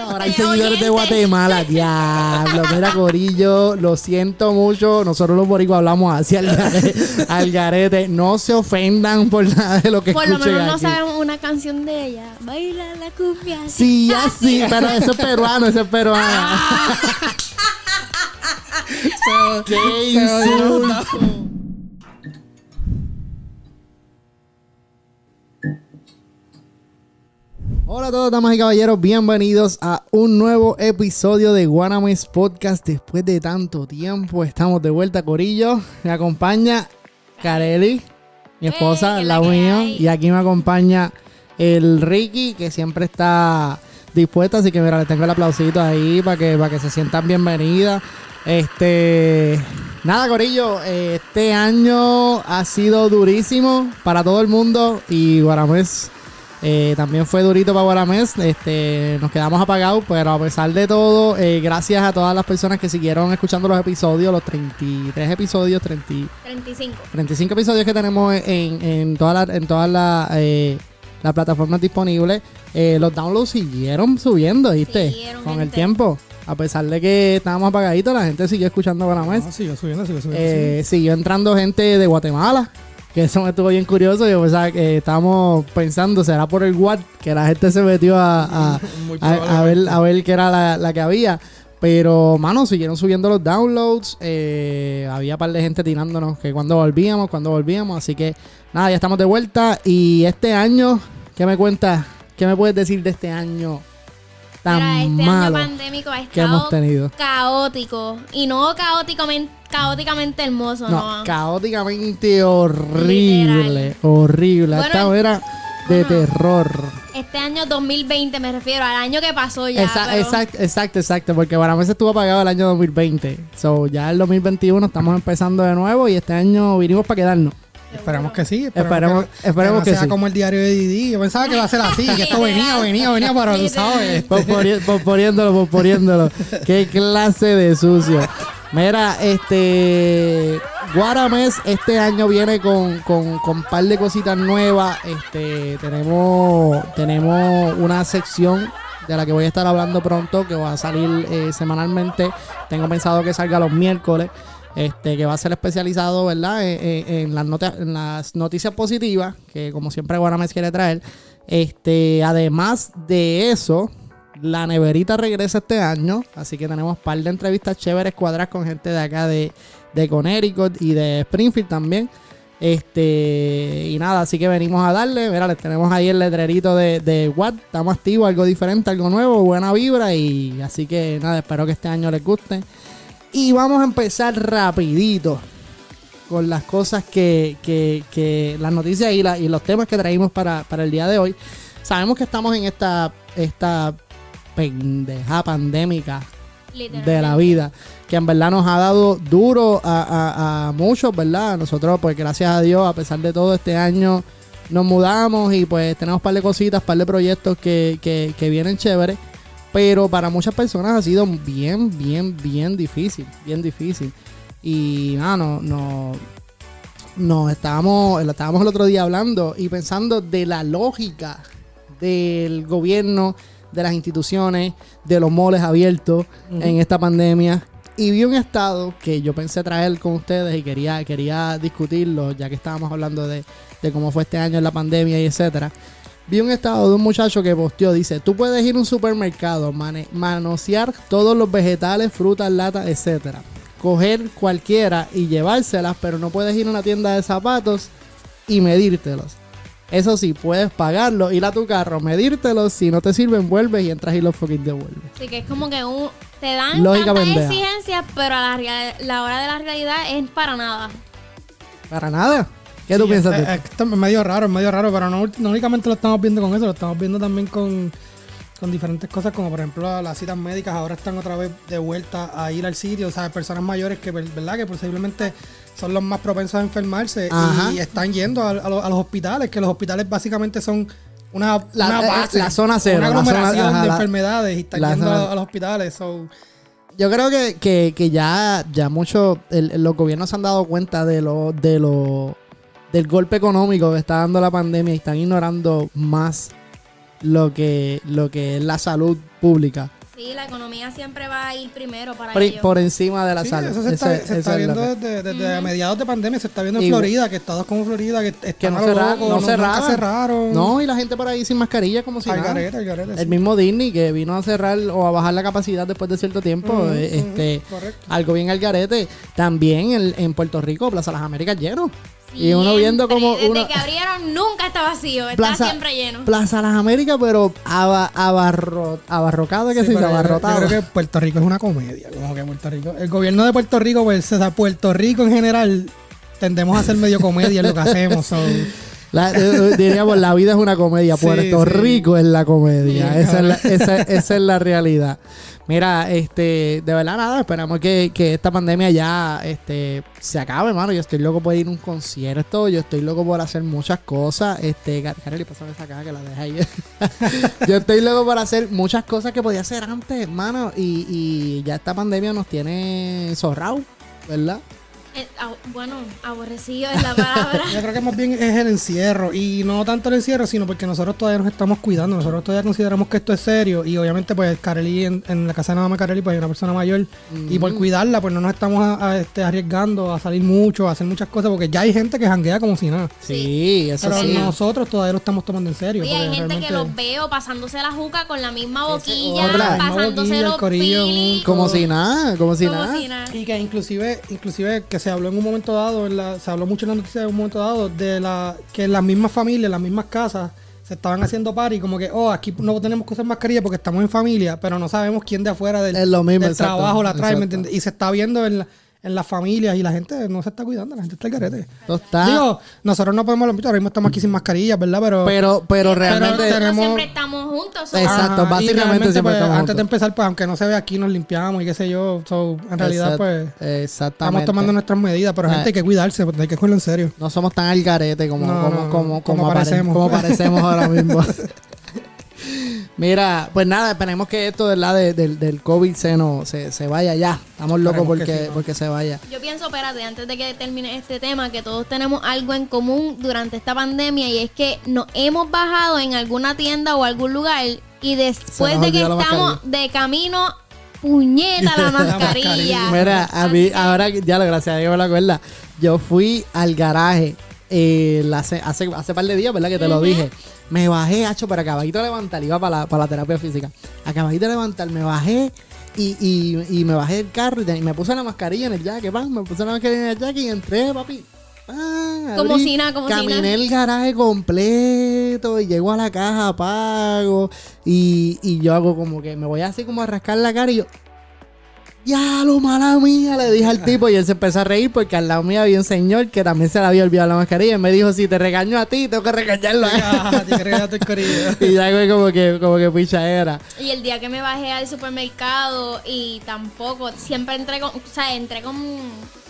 Ahora hay seguidores de Guatemala, diablo. Mira, Corillo, lo siento mucho. Nosotros los boricuas hablamos así al garete, al garete. No se ofendan por nada de lo que Por lo menos no sabemos una canción de ella. Baila la cumbia. Sí, ya sí, pero eso es peruano, eso es peruano. ¡Qué insulto! Hola a todos, damas y caballeros, bienvenidos a un nuevo episodio de Guanames Podcast. Después de tanto tiempo, estamos de vuelta, Corillo. Me acompaña Kareli, mi esposa, Hey, ¿qué la hay? y aquí me acompaña el Ricky, que siempre está dispuesta, así que mira, le tengo el aplausito ahí para que, para que se sientan bienvenidas. Este, nada, Corillo, este año ha sido durísimo para todo el mundo y Guaramés eh, también fue durito para Guaramés. Este, nos quedamos apagados, pero a pesar de todo, eh, gracias a todas las personas que siguieron escuchando los episodios, los 33 episodios, 30 y- 35. 35 episodios que tenemos en, en todas las en todas las eh, plataformas disponibles. Eh, los downloads siguieron subiendo, ¿viste? Siguieron, Con el tiempo. A pesar de que estábamos apagaditos, la gente siguió escuchando Guaramés. No, sigue subiendo, sigue subiendo. Eh, siguió entrando gente de Guatemala. Que eso me estuvo bien curioso. Yo pensaba que estábamos pensando, será por el WhatsApp que la gente se metió a, a- Muy a, a ver, a ver qué era la, la que había. Pero, mano, siguieron subiendo los downloads. eh, había un par de gente tirándonos que cuando volvíamos, cuando volvíamos. Así que, nada, ya estamos de vuelta. Y este año, ¿qué me cuentas? ¿Qué me puedes decir de este año tan Mira, este malo año pandémico ha que hemos tenido? caótico. Y no caóticamente, caóticamente hermoso, No, no. caóticamente horrible. Literal. Horrible. Bueno, Esta era de bueno. terror. Este año 2020 me refiero al año que pasó ya. Pero- Exacto, exacto, exacto. Porque para mí se estuvo apagado el año 2020. So, ya el 2021 estamos empezando de nuevo y este año vinimos para quedarnos. Esperamos que sí. Esperemos- que, esperemos no que sea sí. como el diario de Didi. Yo pensaba que iba a ser así, que esto venía, venía, venía, pero tú sabes. Posporiéndolo, posporiéndolo. Qué clase de sucio. Mira, este. Guaramés este año viene con, con, con un par de cositas nuevas. Este, tenemos, tenemos una sección de la que voy a estar hablando pronto, que va a salir eh, semanalmente. Tengo pensado que salga los miércoles. Este, que va a ser especializado, ¿verdad? En, las, noticias positivas, que como siempre Guaramés quiere traer. Este, además de eso, la neverita regresa este año, así que tenemos un par de entrevistas chéveres cuadradas con gente de acá de, de Connecticut y de Springfield también. Este, y nada, así que venimos a darle. Mira, les tenemos ahí el letrerito de, de Watt. Estamos activos, algo diferente, algo nuevo, buena vibra. Y así que nada, espero que este año les guste. Y vamos a empezar rapidito con las cosas que, que, que las noticias y, la- y los temas que traímos para, para el día de hoy. Sabemos que estamos en esta, esta pendeja pandémica de la vida, que en verdad nos ha dado duro a, a- a muchos, ¿verdad? Nosotros, pues gracias a Dios, a pesar de todo, este año nos mudamos y pues tenemos un par de cositas, un par de proyectos que, que, que vienen chéveres, pero para muchas personas ha sido bien, bien, bien difícil, bien difícil. Y nada, no, no, no estábamos, estábamos el otro día hablando y pensando de la lógica del gobierno, de las instituciones, de los moles abiertos en esta pandemia. Y vi un estado que yo pensé traer con ustedes y quería, quería discutirlo, ya que estábamos hablando de, de cómo fue este año en la pandemia y etcétera. Vi un estado de un muchacho que posteó, dice, tú puedes ir a un supermercado, mane- manosear todos los vegetales, frutas, latas, etcétera. Coger cualquiera y llevárselas, pero no puedes ir a una tienda de zapatos y medírtelos. Eso sí, puedes pagarlo, ir a tu carro, medírtelos, si no te sirven, vuelves y entras y los fucking devuelves. Así que es como que un, te dan tantas exigencias, pero a la, la hora de la realidad es para nada. Para nada. ¿Qué tú piensas es, es- es medio raro, es medio raro, pero no, no únicamente lo estamos viendo con eso, lo estamos viendo también con, con diferentes cosas, como por ejemplo las citas médicas ahora están otra vez de vuelta a ir al sitio, o sea, personas mayores que, ¿verdad? Que posiblemente son los más propensos a enfermarse Ajá. y están yendo a, a los, a los hospitales, que los hospitales básicamente son una, La- una eh, base, la zona cero, una la zona- aglomeración ajá, de la- enfermedades y están yendo zona- a, a los hospitales. So, Yo creo que, que, que ya, ya mucho, el- los gobiernos se han dado cuenta de lo, de lo, del golpe económico que está dando la pandemia y están ignorando más lo que, lo que es la salud pública. Sí, la economía siempre va a ir primero para Por, ellos. por encima de la Sí, salud. eso se está, Ese- se está es viendo desde, desde mediados de pandemia, se está viendo en Florida, que estados como Florida, que están que no, cerra- loco, no cerraron. No, y la gente por ahí sin mascarilla como si al nada. garete, al garete, El sí. mismo Disney que vino a cerrar o a bajar la capacidad después de cierto tiempo, eh, este, correcto. algo bien al garete. También en, en Puerto Rico, Plaza Las Américas lleno. Y uno viendo como Desde que abrieron nunca está vacío, está Plaza, siempre lleno. Plaza Las Américas, pero aba- abarro- abarrocado, que Sí, se dice, abarrotado. Yo creo que Puerto Rico es una comedia. Como que Puerto Rico. El gobierno de Puerto Rico, pues, o sea, Puerto Rico en general, tendemos a hacer medio comedia en lo que hacemos. so, La- eh, diríamos, la vida es una comedia. Puerto sí. Rico es la comedia. Sí, esa, es la, esa- esa es la realidad. Mira, este, de verdad nada, esperamos que, que esta pandemia ya este, se acabe, hermano. Yo estoy loco por ir a un concierto, yo estoy loco por hacer muchas cosas. Este, Kareli, pásame esa caja que la deja ahí. yo estoy loco por hacer muchas cosas que podía hacer antes, hermano. Y, y ya esta pandemia nos tiene zorrado, ¿verdad? Eh, ah, bueno, aborrecido es la palabra. yo creo que más bien es el encierro. Y no tanto el encierro, sino porque nosotros todavía nos estamos cuidando. Nosotros todavía consideramos que esto es serio. Y obviamente, pues, Carely, en, en la casa de mamá Carely, pues hay una persona mayor. Y por cuidarla, pues no nos estamos a- a, este, arriesgando a salir mucho, a hacer muchas cosas. Porque ya hay gente que janguea como si nada. Sí, eso Pero sí. nosotros todavía lo estamos tomando en serio. Y hay gente que los veo pasándose la juca con la misma boquilla, la misma pasándose boquilla, el los corillo, Como si nada, como si como nada. si nada. Y que inclusive, inclusive que se habló en un momento dado, en la- se habló mucho en la noticia en un momento dado, de la que en las mismas familias, en las mismas casas, se estaban haciendo party, como que, oh, aquí no tenemos que usar mascarilla porque estamos en familia, pero no sabemos quién de afuera del, Es lo mismo, del exacto, trabajo la trae, ¿me entiendes? Y se está viendo en, la- en las familias y la gente no se está cuidando, la gente está al garete. Esto está- Digo, nosotros no podemos, ahora mismo estamos aquí sin mascarilla, ¿verdad? Pero, pero, pero realmente. Tenemos- siempre estamos juntos. so- Exacto, Ajá, básicamente siempre pues, estamos antes de empezar, pues aunque no se ve aquí, nos limpiamos y qué sé yo. so, en realidad, Exact- pues, Exactamente. estamos tomando nuestras medidas, pero Ah. gente hay que cuidarse, pues, hay que cogerlo en serio. No somos tan al garete como, No, como, no, como, como como, parecemos. como parecemos ahora mismo. Mira, pues nada, esperemos que esto ¿verdad? De- del, del COVID se, no, se, se vaya ya. Estamos locos Esperemos porque, sí, ¿no? porque se vaya. Yo pienso, espérate, antes de que termine este tema, que todos tenemos algo en común durante esta pandemia y es que nos hemos bajado en alguna tienda o algún lugar y después de que la estamos de camino, puñeta la mascarilla. mascarilla. Mira, a mí, ahora ya lo gracias a Dios me lo acuerda. Yo fui al garaje eh, la- hace, hace, hace par de días, ¿verdad? Que te lo dije. Me bajé, hacho, para acabadito de levantar, iba para la, para la terapia física. Acabadito de levantar, me bajé y, y, y me bajé del carro y, te- y me puse la mascarilla en el jaque, pan, me puse la mascarilla en el jaque y entré, papi. pan, Como si nada, como si Caminé el garaje completo y llego a la caja, pago y, y yo hago como que me voy así como a rascar la cara y yo, ya lo mala mía, le dije al tipo y él se empezó a reír porque al lado mío había un señor que también se le había olvidado la mascarilla y me dijo, si te regaño a ti, tengo que regañarlo a él. Te creaste el corillo. y ya fue como que, como que picha era. Y el día que me bajé al supermercado y tampoco, siempre entré con, o sea, entré con,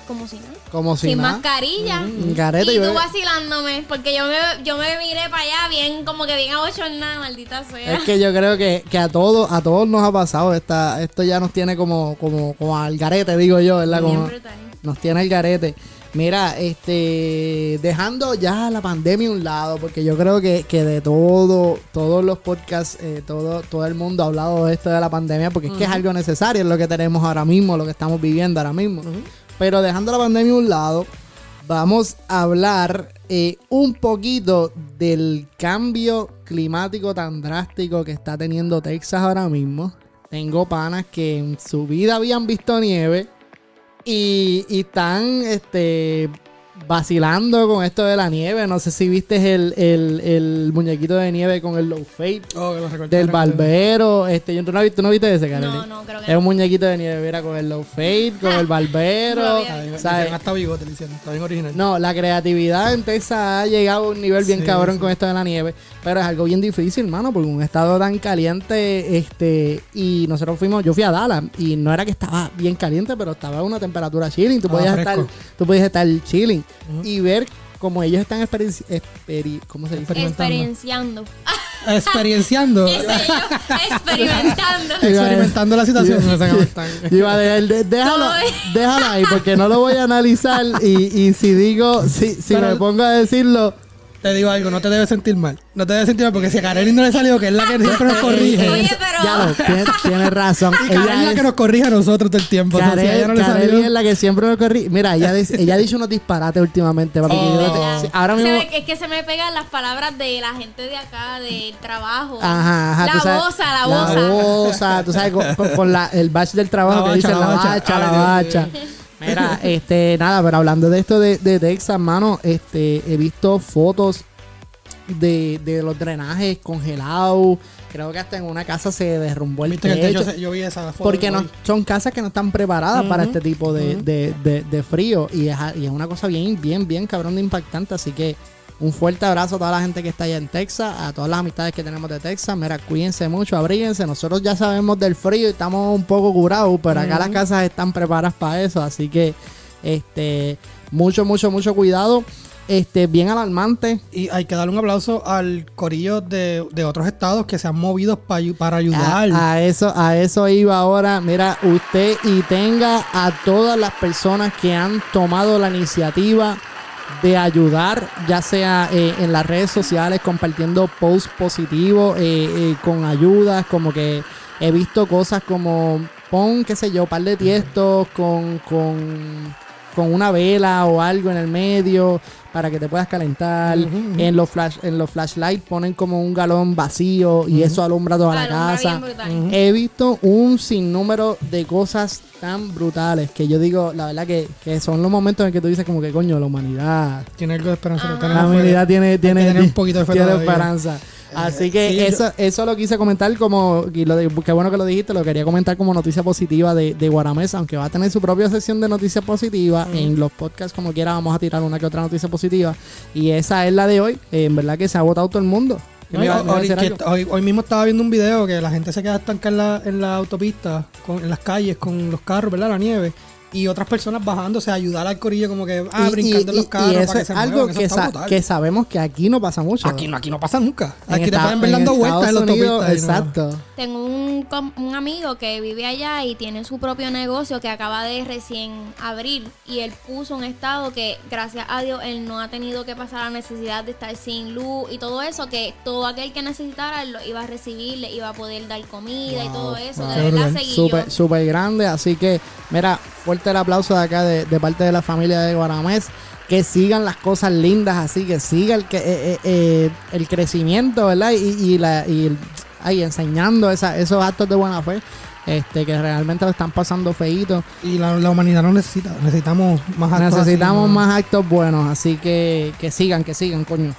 como si nada. Como si sin nada. mascarilla. Mm, garete, y yo- tú vacilándome, porque yo me, yo me miré para allá bien, como que bien abochornada, maldita sea. Es que yo creo que, que a todos, a todos nos ha pasado esta, esto ya nos tiene como, como, como al garete, digo yo, ¿verdad? Bien Como, brutal. nos tiene el garete. Mira, este, dejando ya la pandemia a un lado, porque yo creo que, que de todo, todos los podcasts, eh, todo, todo el mundo ha hablado de esto de la pandemia, porque es que es algo necesario, es lo que tenemos ahora mismo, lo que estamos viviendo ahora mismo. Pero dejando la pandemia a un lado, vamos a hablar eh, un poquito del cambio climático tan drástico que está teniendo Texas ahora mismo. Tengo panas que en su vida habían visto nieve y, y están este, vacilando con esto de la nieve. No sé si viste el, el- el muñequito de nieve con el low fade Oh, que lo recortaron. del barbero. Este, ¿tú, no, viste- tú no viste ese, Kareli? No, no, creo que Es un muñequito de nieve, mira, con el low fade, con el barbero. No Ah, hasta bigote. Está bien original. No, la creatividad en Texas ha llegado a un nivel bien Sí, cabrón sí. con esto de la nieve, pero es algo bien difícil, hermano, porque un estado tan caliente, este, y nosotros fuimos, yo fui a Dallas y no era que estaba bien caliente, pero estaba a una temperatura chilling, tú Estaba podías fresco. estar, tú podías estar chilling y ver como ellos están experienci- experi- ¿cómo se dice? Experienciando. Experienciando. Experimentando. Experimentando la situación. Cómo de- déjalo, déjalo ahí porque no lo voy a analizar y, y si digo, si, si Pero- me pongo a decirlo, Te digo algo, no te debes sentir mal. No te debes sentir mal porque si a Kareli no le salió, que es la que siempre nos corrige. Oye, pero- Ya lo, tienes, tienes razón. y Kareli es la que nos corrige a nosotros todo el tiempo. O sea, si a ella Karel, no le Karel salió. es la que siempre me corrí. Mira, ella, dice- ella ha dicho unos disparates últimamente, papi. que yo no te- Oh. ahora mismo. es que se me pegan las palabras de la gente de acá, del trabajo. Ajá, ajá, tú La sabes- boza, la La boza. boza, tú sabes, con, con- con la- el batch del trabajo La que bacha, dice la la bacha. bacha, la Ay, Dios bacha. Mira, este, nada, pero hablando de esto de, de Texas, mano, este, he visto fotos de, de los drenajes congelados. Creo que hasta en una casa se derrumbó el Viste que el techo se- yo vi esa foto. Porque no, son casas que no están preparadas para este tipo de- de- de frío. Y es, y es una cosa bien, bien, bien cabrón de impactante. Así que un fuerte abrazo a toda la gente que está allá en Texas, a todas las amistades que tenemos de Texas. Mira, cuídense mucho, abríguense. Nosotros ya sabemos del frío y estamos un poco curados, pero acá las casas están preparadas para eso. Así que, este, mucho, mucho, mucho cuidado. Este, bien alarmante. Y hay que darle un aplauso al corillo de, de otros estados que se han movido pa- para ayudar. A, a eso, a eso iba ahora. Mira, usted y tenga a todas las personas que han tomado la iniciativa de ayudar, ya sea eh, en las redes sociales, compartiendo posts positivos, eh, eh, con ayudas, como que he visto cosas como pon, qué sé yo, par de tiestos con, con, con una vela o algo en el medio para que te puedas calentar. En los flash, en los flashlights ponen como un galón vacío y eso alumbra toda la casa. He visto un sinnúmero de cosas tan brutales que yo digo, la verdad que, que son los momentos en que tú dices como que coño, la humanidad. Tiene algo de esperanza. Tenemos La humanidad tiene, tiene, tener un poquito de fe tiene esperanza. Así que sí, yo- eso, eso lo quise comentar como, y lo de- qué bueno que lo dijiste, lo quería comentar como noticia positiva de, de Guaramés, aunque va a tener su propia sección de noticias positivas. En los podcasts, como quiera, vamos a tirar una que otra noticia positiva. Y esa es la de hoy. Eh, en verdad que se ha votado todo el mundo. Hoy- hoy mismo estaba viendo un video que la gente se queda estancada en la, en la autopista, con, en las calles, con los carros, ¿verdad? La nieve. Y otras personas bajándose a ayudar al corillo, como que, ah, Y- brincando en y- los y carros. eso para que es se algo muevan. Que, sa- sabemos que aquí no pasa mucho. Aquí no, aquí no pasa nunca. En Aquí te pueden ver dando vueltas en y no- Exacto. Tengo un, com- un amigo que vive allá y tiene su propio negocio que acaba de recién abrir y él puso un estado que gracias a Dios él no ha tenido que pasar la necesidad de estar sin luz y todo eso, que todo aquel que necesitara lo iba a recibir, le iba a poder dar comida y todo eso. wow. de verdad Súper grande. Así que, mira, fuerte el aplauso de acá de, de parte de la familia de Guaramés. Que sigan las cosas lindas así, que siga el, que, eh, eh, eh, el crecimiento, ¿verdad? Y, y, la, y el- ay, enseñando esa, esos actos de buena fe. Este, que realmente lo están pasando feíto. Y la, la humanidad no necesita. Necesitamos más actos Necesitamos así, ¿no? más actos buenos, así que que sigan, que sigan, coño.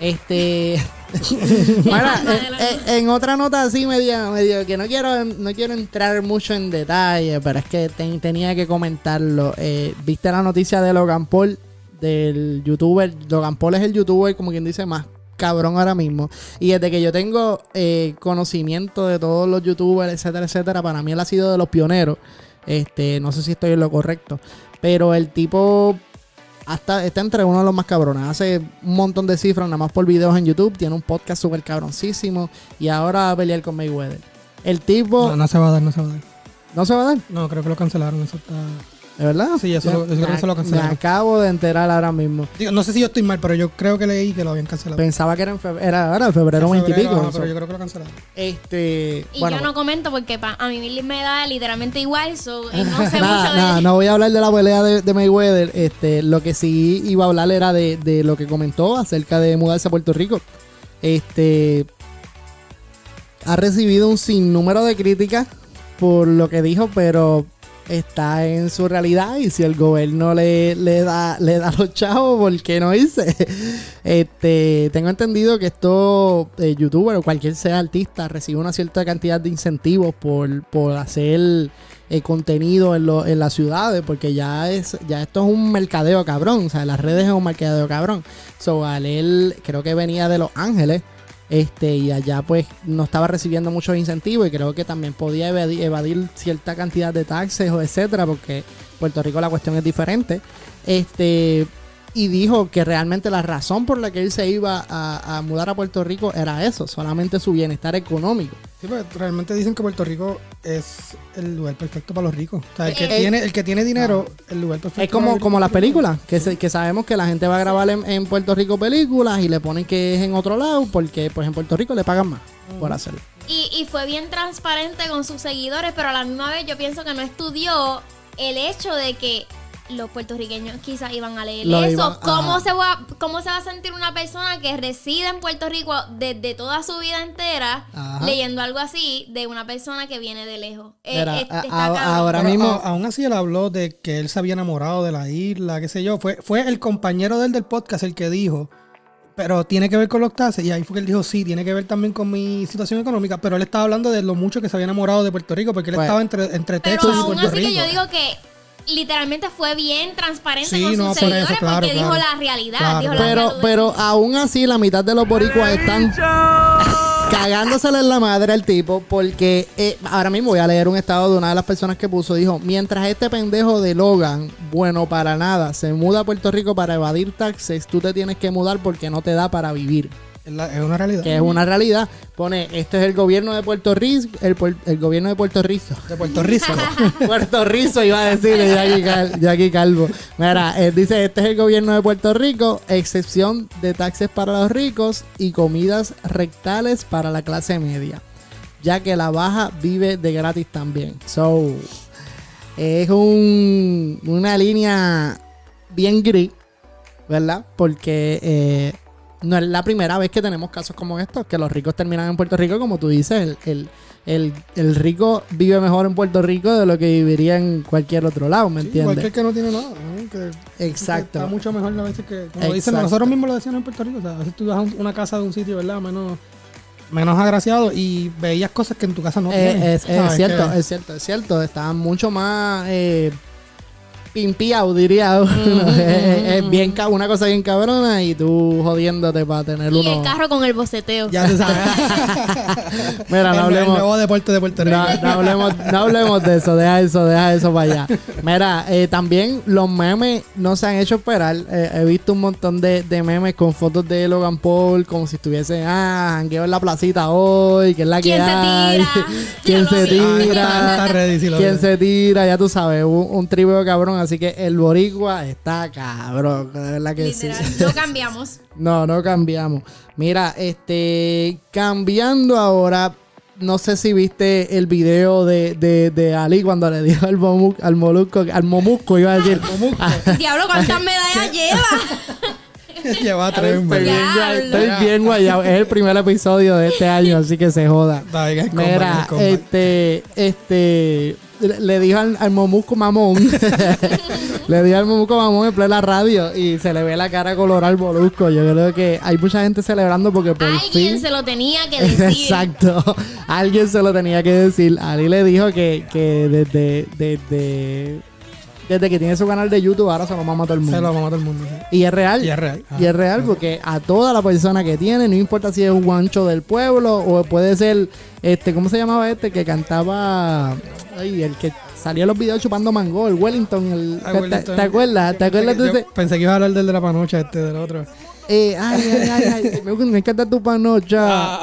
Este. Mira, eh, eh, en otra nota así medio, medio que no quiero, no quiero entrar mucho en detalle, pero es que ten- tenía que comentarlo. Eh, ¿Viste la noticia de Logan Paul? Del youtuber. Logan Paul es el youtuber, como quien dice, más cabrón ahora mismo. Y desde que yo tengo eh, conocimiento de todos los youtubers, etcétera, etcétera, para mí él ha sido de los pioneros. Este, no sé si estoy en lo correcto. Pero el tipo hasta está entre uno de los más cabrones. Hace un montón de cifras nada más por videos en YouTube. Tiene un podcast súper cabroncísimo. Y ahora va a pelear con Mayweather. El tipo No, no se va a dar, no se va a dar. no se va a dar, No, creo que lo cancelaron. Eso está... ¿de verdad? Sí, eso Ya- lo- eso creo que se lo cancelaron. Me acabo de enterar ahora mismo. Digo, no sé si yo estoy mal, pero yo creo que leí que lo habían cancelado. Pensaba que era en febrero, era ahora, febrero 20 y Febrero, pico. ajá, pero yo creo que lo cancelaron. Este, Y bueno, yo no comento porque pa- a mí me da literalmente igual, so, y no sé nada, mucho de nada, no voy a hablar de la pelea de, de Mayweather. Este, lo que sí iba a hablar era de, de lo que comentó acerca de mudarse a Puerto Rico. Este ha recibido un sinnúmero de críticas por lo que dijo, pero está en su realidad y si el gobierno le, le da le da los chavos, ¿por qué no irse? Este, tengo entendido que estos eh, youtubers o cualquier sea artista recibe una cierta cantidad de incentivos por, por hacer eh, contenido en, lo- en las ciudades, porque ya es ya esto es un mercadeo cabrón, o sea, las redes es un mercadeo cabrón. So, creo que venía de Los Ángeles, este y allá pues no estaba recibiendo muchos incentivos y creo que también podía evadir, cierta cantidad de taxes o etcétera, porque Puerto Rico la cuestión es diferente. Este y dijo que realmente la razón por la que él se iba a, a mudar a Puerto Rico era eso, solamente su bienestar económico. Sí, pues realmente dicen que Puerto Rico es el lugar perfecto para los ricos. O sea, el que, Eh, tiene, el que tiene dinero, el lugar perfecto. Es para como, vivir como las películas, que, se- que sabemos que la gente va a grabar en, en Puerto Rico películas y le ponen que es en otro lado porque pues en Puerto Rico le pagan más por hacerlo. Y, y fue bien transparente con sus seguidores, pero a la misma vez yo pienso que no estudió el hecho de que los puertorriqueños quizás iban a leer Lo eso. iban- ¿Cómo, se va, ¿Cómo se va a sentir una persona que reside en Puerto Rico desde toda su vida entera Ajá. leyendo algo así de una persona que viene de lejos? Eh, eh, a- a- ahora Pero mismo- a- aún así él habló de que él se había enamorado de la isla, qué sé yo. Fue, fue el compañero de él del podcast el que dijo, pero tiene que ver con los taxes. Y ahí fue que él dijo, sí, tiene que ver también con mi situación económica. Pero él estaba hablando de lo mucho que se había enamorado de Puerto Rico, porque él Pues- estaba entre, entre Pero Texas y aún Puerto así Rico. que yo digo que literalmente fue bien transparente Sí, con sus no, por eso, seguidores claro, porque dijo la realidad. Claro, dijo la Pero, realidad. pero aún así la mitad de los boricuas están cagándosele en la madre al tipo porque eh, ahora mismo voy a leer un estado de una de las personas que puso, dijo, mientras este pendejo de Logan, bueno para nada, se muda a Puerto Rico para evadir taxes, tú te tienes que mudar porque no te da para vivir. Es, la- es una realidad. Que es una realidad. Pone, este es el gobierno de Puerto Rico, el, el gobierno de Puerto Rico. De Puerto Rico. Puerto Rico iba a decirle Jackie, Cal- Jackie Calvo. Mira, eh, dice, este es el gobierno de Puerto Rico, excepción de taxes para los ricos y comidas rectales para la clase media, ya que la baja vive de gratis también. So, es un, una línea bien gris, ¿verdad? Porque eh, no es la primera vez que tenemos casos como estos, que los ricos terminan en Puerto Rico, como tú dices, el, el, el, el rico vive mejor en Puerto Rico de lo que viviría en cualquier otro lado, ¿me Sí, entiendes? el que no tiene nada. ¿no? Que- Exacto. que Está mucho mejor a veces que, como dicen, nosotros mismos lo decíamos en Puerto Rico. O sea, a veces tú vas a un- una casa de un sitio, ¿verdad? Menos, menos agraciado y veías cosas que en tu casa no Eh, tienes. es, cierto, Que- es cierto, es cierto. Estaban mucho más eh, pimpiados, diría uno. es, es- es bien ca- una cosa bien cabrona y tú jodiéndote para tener y uno. el carro con el boceteo. Ya se sabe. Mira, no el, el hablemos. nuevo deporte de Puerto Rico. No, no hablemos, no hablemos de eso, deja eso, deja eso para allá. Mira, eh, también los memes no se han hecho esperar. Eh, he visto un montón de, de memes con fotos de Logan Paul, como si estuviese, ah, jangueo en la placita hoy, que es la que ¿Quién se hay. tira? ¿Quién se. Ah, tira? está ready, sí lo ¿Quién veo. se tira? Ya tú sabes, un, un tribeo cabrón. Así que el boricua está cabrón, de verdad que sí. Literal, no cambiamos. No, no cambiamos. Mira, este, cambiando ahora, no sé si viste el video de, de, de Ali cuando le dijo al, momu- al molusco, al momusco, iba a decir. Diablo, ¿cuántas medallas lleva? Lleva tres, Estoy man. bien, guay- estoy bien guayado. Es el primer episodio de este año, así que se joda. Mira, combat. este, este, le le dijo al, al momusco mamón, le dijo al momusco mamón en plena radio y se le ve la cara colorada al molusco. Yo creo que hay mucha gente celebrando porque por Alguien fin... se lo tenía que decir. Exacto, alguien se lo tenía que decir. Ali le dijo que, que desde, desde, desde que tiene su canal de YouTube ahora se lo mama a todo el mundo. Se lo vamos a todo el mundo. sí. Y es real. Y es real. Y es real porque a toda la persona que tiene, no importa si es un guancho del pueblo o puede ser, este, ¿cómo se llamaba este? Que cantaba, ay, el que salía los videos chupando mango, el Wellington, el, Ah, ¿te- Wellington. ¿te, acuerdas? ¿Te acuerdas yo Pensé que iba a hablar del de la panocha, este, del otro. Eh, ay, ay, ay, ay, me, me encanta tu panocha.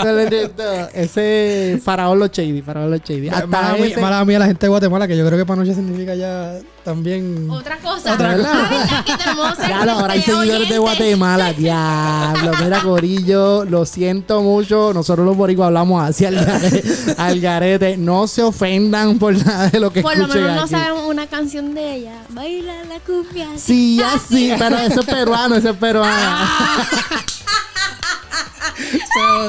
ese faraón los shady, faraón los shady. Hasta mala, mía, ese- mala mía la gente de Guatemala, que yo creo que panocha significa ya también... Otra cosa. Otra cosa. Ah, Claro, ahora hay seguidores de. Guatemala, diablo. Mira, Corillo, lo siento mucho. Nosotros los boricuas hablamos así al garete, al garete. No se ofendan por nada de lo que Por lo escuchen menos no aquí. sabemos una canción de ella. Baila la cumbia. Sí, ya sí, pero eso es peruano, eso es peruano.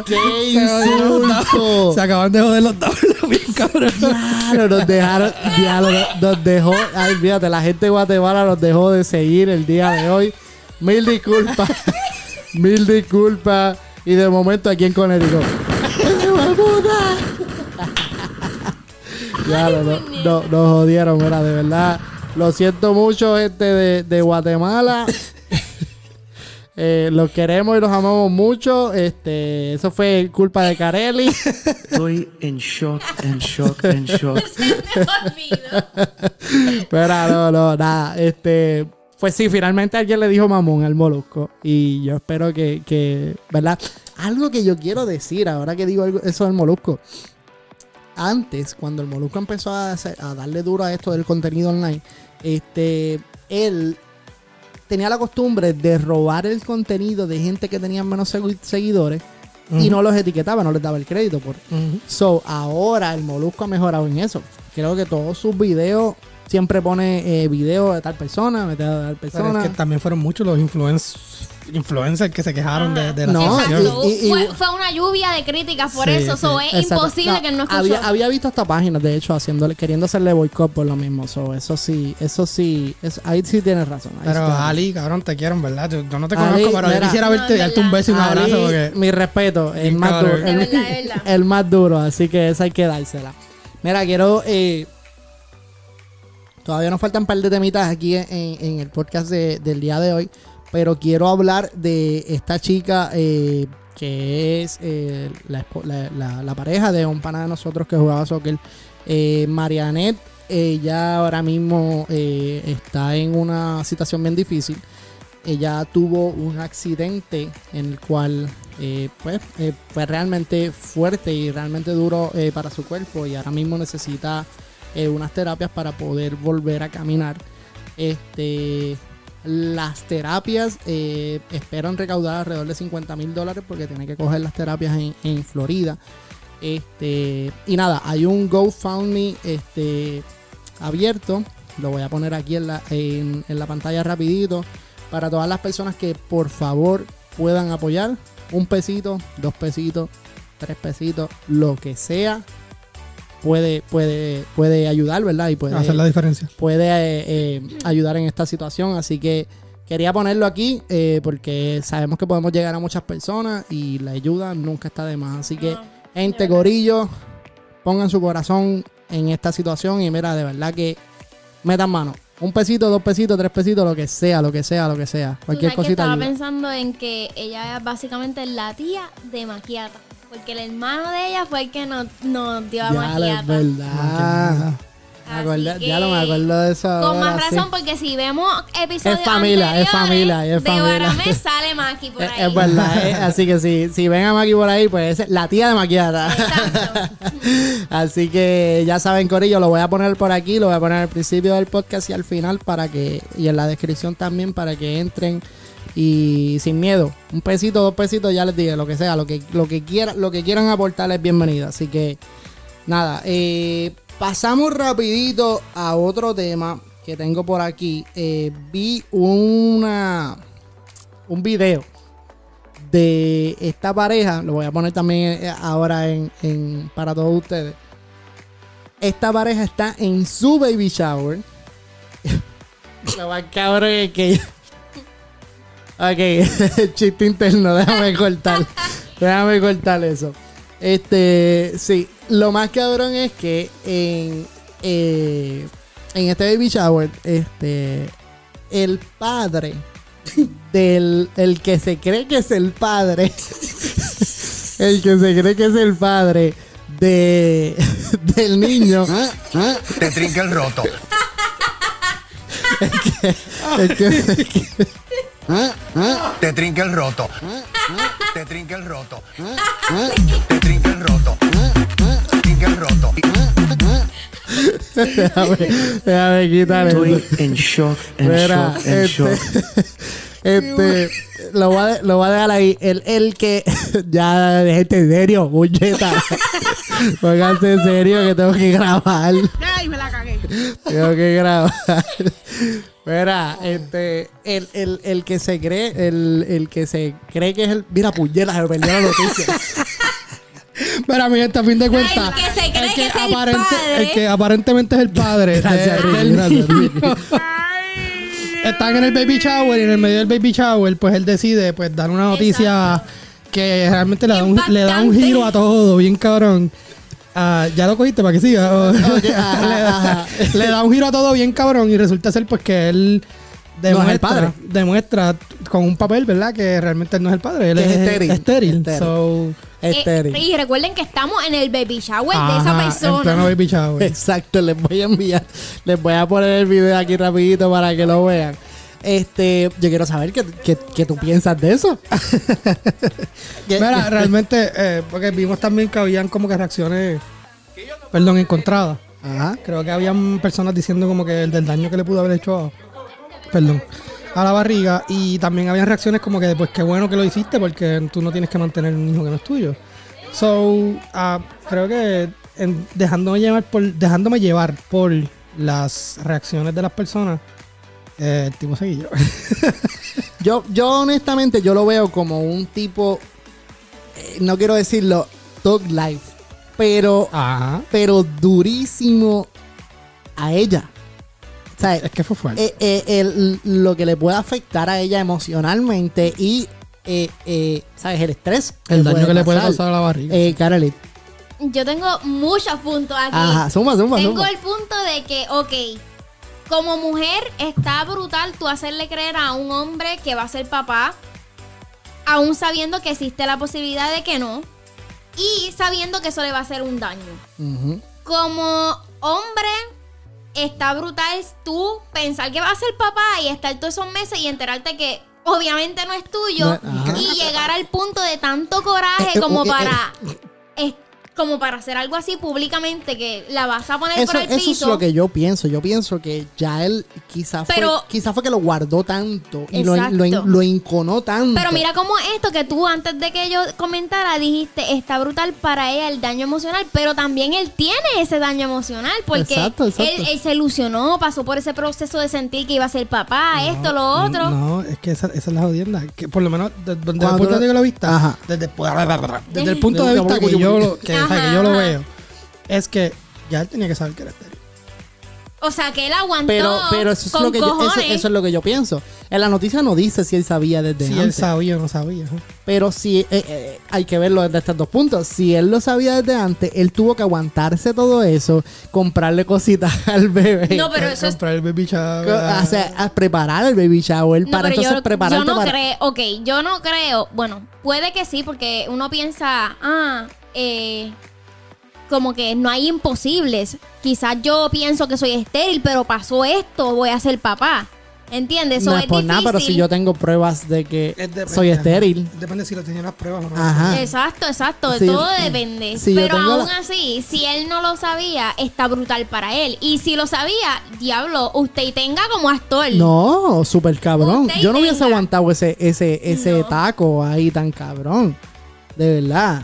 ¡Qué insulto! Se acaban de joder los dobles, bien cabrón. Claro, nos dejaron, diablo, nos- dejó, ay, fíjate, la gente de Guatemala nos dejó de seguir el día de hoy. Mil disculpas, mil disculpas. Y de momento aquí en Connecticut. Ya, no, no, no, nos jodieron, mira, de verdad. Lo siento mucho, gente de, de Guatemala. Eh, los queremos y los amamos mucho. Este, eso fue culpa de Carelli. Estoy en shock, en shock, en shock. Pero no, no, nada. Este, pues sí, finalmente alguien le dijo mamón al molusco. Y yo espero que, que, ¿verdad? Algo que yo quiero decir ahora que digo algo- eso del molusco. Antes, cuando el molusco empezó a, hacer- a darle duro a esto del contenido online, este, él tenía la costumbre de robar el contenido de gente que tenía menos segui- seguidores y no los etiquetaba, no les daba el crédito por. So, ahora el Molusco ha mejorado en eso. Creo que todos sus videos siempre pone eh, video de tal persona, de tal Pero persona. es que también fueron muchos los influencers, influencers que se quejaron de, de la No, situación. Exacto. y- y- fue, fue una lluvia de críticas por Sí, eso. sí. So, es Exacto. imposible No, que él no escuchó. había, había visto hasta páginas, de hecho, haciéndole, queriendo hacerle boicot por lo mismo. So, eso sí, eso sí, eso- ahí sí tienes razón. sí Pero. Ali, cabrón, te quiero, verdad. Yo, yo no te Ali, conozco, pero yo quisiera No, verte y es darte un beso y un Ali, abrazo. Porque... mi respeto, el más, cabrón. duro, De el, verdad, de verdad. el más duro, así que esa hay que dársela. Mira, quiero. eh, todavía nos faltan un par de temitas aquí en, en el podcast de- del día de hoy, pero quiero hablar de esta chica eh, que es eh, la, pareja de un pana de nosotros que jugaba soccer, eh, Marianet. Ella ahora mismo eh, está en una situación bien difícil ella tuvo un accidente en el cual pues, fue realmente fuerte y realmente duro para su cuerpo y ahora mismo necesita unas terapias para poder volver a caminar. Este, las terapias eh, esperan recaudar alrededor de 50 mil dólares porque tiene que coger las terapias en, Florida. Este, y nada, hay un GoFundMe este, abierto. Lo voy a poner aquí en la, en la pantalla rapidito para todas las personas que por favor puedan apoyar. Un pesito, dos pesitos, tres pesitos, lo que sea. Puede, puede, puede ayudar, ¿verdad? Y puede, hacer la diferencia. puede eh, eh, ayudar en esta situación. Así que quería ponerlo aquí eh, porque sabemos que podemos llegar a muchas personas y la ayuda nunca está de más. Así que, gente, gorillo, pongan su corazón en esta situación y mira, de verdad que metan mano. Un pesito, dos pesitos, tres pesitos, lo que sea, lo que sea, lo que sea. Cualquier sabes que cosita. estaba ayuda. pensando en que ella es básicamente la tía de Maquiata. Porque el hermano de ella fue el que nos, nos dio a lo es verdad. Acuerdo- que, ya lo me acuerdo de eso. Con más sí. razón, porque si vemos episodios Es familia, es familia, es de familia. Guaramés sale Maki por ahí. es verdad, eh, así que si, si ven a Maki por ahí, pues es la tía de Maquiata. Exacto. Así que ya saben, Corillo, lo voy a poner por aquí, lo voy a poner al principio del podcast y al final para que, y en la descripción también para que entren y sin miedo. Un pesito, dos pesitos, ya les dije, lo que sea, lo que, lo que quieran, lo que quieran aportar es bienvenido. Así que nada, eh, pasamos rapidito a otro tema que tengo por aquí. Eh, vi una un video de esta pareja, lo voy a poner también eh, ahora en, en- para todos ustedes. Esta pareja está en su baby shower. Lo más cabrón es que. Ok, chiste interno, déjame cortar. déjame cortar eso. Este, sí, lo más cabrón es que en, eh, en este baby shower, este, el padre del el que se cree que es el padre, el que se cree que es el padre de del niño, Te trinca el roto. el que- el que- Te trinca el roto. Te trinca el roto. Te trinca el roto. Trinca el roto. déjame, déjame quitar eso. Estoy en shock, en Mira, shock, en este, shock. este, lo voy, a, lo voy a dejar ahí. El, el que ya dejé en serio, muñeta. Pónganse en serio que tengo que grabar. Ay, me la cagué. Tengo que grabar. Mira, este, el, el, el que se cree, el, el que se cree que es el. Mira, puñeta, se me perdió la noticia. Pero mi gente, a fin de cuentas, el que se cree que es el aparente- padre. el que aparentemente es el padre de- Gracias, Ricky, gracias, niño. Están en el baby shower y en el medio del baby shower, pues él decide pues dar una noticia que realmente le da, un, le da un giro a todo, bien cabrón. Ah, ya lo cogiste para que siga. Ajá, le, da, ajá. le da un giro a todo bien cabrón y resulta ser pues que él demuestra, el padre. demuestra con un papel, ¿verdad? Que realmente él no es el padre, él es, es estéril. estéril. Estéril. So, Estéril. Eh, y recuerden que estamos en el baby shower de esa En pleno persona. baby shower. Exacto, les voy a enviar, les voy a poner el video aquí rapidito para que lo vean. Este, yo quiero saber qué, qué- qué tú piensas de eso. ¿Qué- Mira, realmente, eh, porque vimos también que habían como que reacciones, perdón, encontradas. Ajá. Creo que habían personas diciendo como que el del daño que le pudo haber hecho a, perdón, a la barriga. Y también habían reacciones como que, pues qué bueno que lo hiciste porque tú no tienes que mantener un hijo que no es tuyo. So, ah, creo que en- dejándome llevar por, dejándome llevar por las reacciones de las personas, eh, el tipo seguí yo. Yo, yo honestamente, yo lo veo como un tipo, eh, no quiero decirlo, dog life, pero, Ajá. pero durísimo a ella. O sea, Es que fue fuerte. eh, eh, el- lo que le puede afectar a ella emocionalmente y, eh, eh, ¿sabes? El estrés. el daño que le puede pasar a la barriga. Eh, Caroline. Yo tengo muchos puntos aquí. Ajá, suma, suma, Tengo suma. el punto de que, ok, como mujer está brutal tú hacerle creer a un hombre que va a ser papá, aún sabiendo que existe la posibilidad de que no, y sabiendo que eso le va a hacer un daño. Como hombre, está brutal tú pensar que va a ser papá y estar todos esos meses y enterarte que obviamente no es tuyo No, y llegar al punto de tanto coraje Eh, eh, como eh, para como para hacer algo así públicamente que la vas a poner Eso, por el eso es piso. lo que yo pienso. Yo pienso que ya él quizás fue, Pero- quizá fue que lo guardó tanto y lo, lo, lo enconó tanto. Pero mira cómo esto que tú antes de que yo comentara dijiste está brutal para ella el daño emocional, pero también él tiene ese daño emocional porque Exacto, exacto. Él, él se ilusionó, pasó por ese proceso de sentir que iba a ser papá, esto, lo otro. No, es que esa, esa es la jodienda. Que por lo menos desde, desde el punto de la vista, Ajá. desde, desde el punto de vista que yo, que, o sea, que yo lo Ajá, veo, es que ya él tenía que saber que era estéril. O sea, que él aguantó pero, pero eso es con lo que yo, eso, es lo que yo pienso. En la noticia no dice si él sabía desde Si él antes. sabía o no sabía. Pero si eh, eh, hay que verlo desde estos dos puntos. Si él lo sabía desde antes, él tuvo que aguantarse todo eso, comprarle cositas al bebé. No, pero eso es Comprar el baby shower. Co- o sea, a preparar el baby shower No, para pero entonces yo, prepararte yo no para. creo, ok, yo no creo, bueno, puede que sí, porque uno piensa, ah, eh, como que no hay imposibles. Quizás yo pienso que soy estéril, pero pasó esto, voy a ser papá. ¿Entiendes? Eso no es es por nada, pero si yo tengo pruebas de que depende, soy estéril. Depende si lo tenía las pruebas o no. Ajá. Exacto, exacto, Sí, todo depende. si pero aún la- así, si él no lo sabía, está brutal para él. Y si lo sabía, diablo, usted y tenga como actor. No, súper cabrón. Usted Yo no hubiese aguantado ese, ese, ese No. taco ahí tan cabrón. De verdad.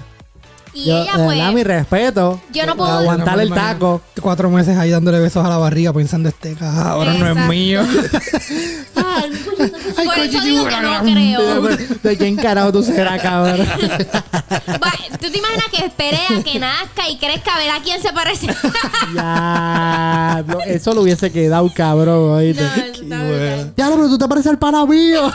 Y Yo, ella pues... verdad, mi respeto. Yo no puedo- Aguantar el no taco. Cuatro meses ahí dándole besos a la barriga pensando este cabrón no es mío. Por eso digo que no creo. ¿De quién carajo tú serás, cabrón? ¿Tú te imaginas que espere a que nazca y crezca a ver a quién se parece? ya, no, eso lo hubiese quedado cabrón, no, oíste. está brutal. Ya, pero tú te pareces al pana mío.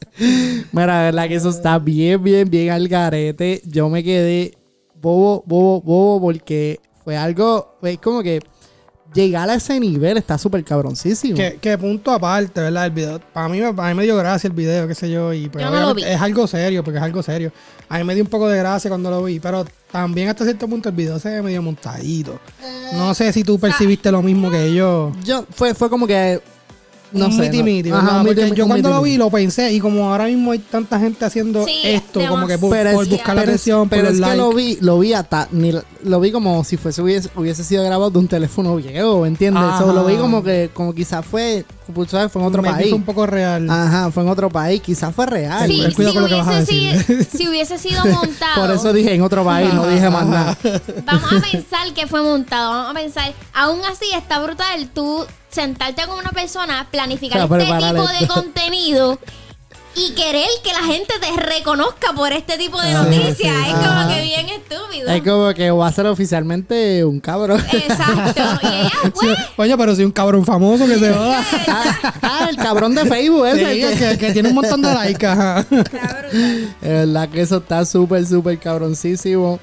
Mira, la verdad que eso está bien, bien, bien al garete. Yo me quedé bobo, bobo, bobo, porque fue algo, es como que llegar a ese nivel está súper cabroncísimo. que, que punto aparte, ¿verdad? El video. Para mí, me- para mí me dio gracia el video, qué sé yo. Y pues, Yo no lo obviamente vi. Es algo serio, porque es algo serio. A mí me dio un poco de gracia cuando lo vi. Pero también hasta cierto punto el video se ve medio montadito. No sé si tú percibiste lo mismo que yo. Yo, fue, fue como que, no un sé. miti no- miti, Ajá, miti- yo cuando miti lo vi miti. lo pensé y como ahora mismo hay tanta gente haciendo Sí, esto, como que por, por buscar la pero atención, por pero el es like. que lo vi, lo vi hasta, ni- lo vi como si fuese hubiese, hubiese sido grabado de un teléfono viejo, ¿entiendes? So, lo vi como que, como quizás fue, pues, ¿sabes? fue en otro Maybe país. fue un poco real. Ajá, fue en otro país, quizás fue real. Sí, ten cuidado si, con lo que vas a hubiese decir. sido, si hubiese sido montado, Por eso dije en otro país, no dije más nada. vamos a pensar que fue montado. Vamos a pensar, aún así está brutal tú sentarte con una persona, planificar este tipo de contenido y querer que la gente te reconozca por este tipo de Ah, noticias. sí. Es Ajá. como que bien estúpido. Es como que va a ser oficialmente un cabrón. Exacto. Y ella, pues, Oye, pero si un cabrón famoso que se va. ah, ah, el cabrón de Facebook ese. Sí, que- que, que tiene un montón de likes. Es verdad que eso está súper, súper cabroncísimo.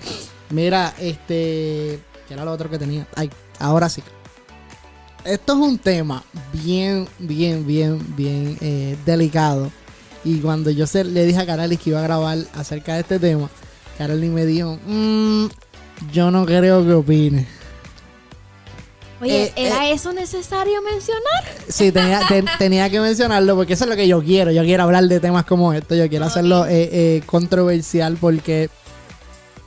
Mira, este. ¿Qué era lo otro que tenía? Ay, ahora sí. Esto es un tema bien, bien, bien, bien eh, delicado. Y cuando yo se, le dije a Caralis que iba a grabar acerca de este tema, Caralis me dijo: "Mm, Yo no creo que opine. Oye, Eh, ¿era eso necesario mencionar? Sí, tenía, ten- tenía que mencionarlo porque eso es lo que yo quiero. Yo quiero hablar de temas como esto. Yo quiero hacerlo eh, eh, controversial porque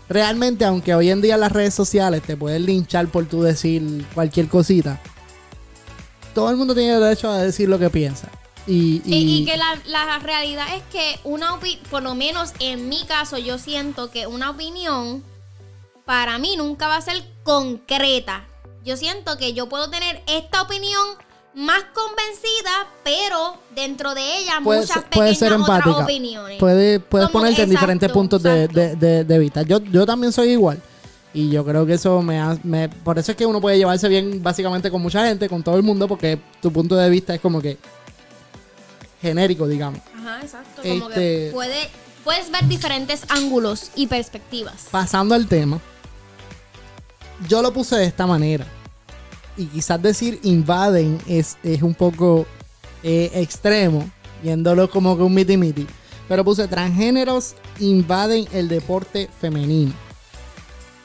realmente, aunque hoy en día las redes sociales te pueden linchar por tú decir cualquier cosita, todo el mundo tiene derecho a decir lo que piensa. Y, Y, y- y que la, la realidad es que una opinión, por lo menos en mi caso, yo siento que una opinión para mí nunca va a ser concreta. Yo siento que yo puedo tener esta opinión más convencida, pero dentro de ella muchas ser- puede pequeñas ser otras empática. opiniones. Puede, puedes Como- ponerte en diferentes puntos de, de- de- de vista. Yo, yo también soy igual. Y yo creo que eso me, ha- me... Por eso es que uno puede llevarse bien básicamente con mucha gente, con todo el mundo, porque tu punto de vista es como que genérico, digamos. Ajá, exacto. Como Este- que puede, puedes ver diferentes ángulos y perspectivas. Pasando al tema, yo lo puse de esta manera. Y quizás decir invaden es, es un poco eh, extremo, viéndolo como que un miti miti. Pero puse transgéneros invaden el deporte femenino.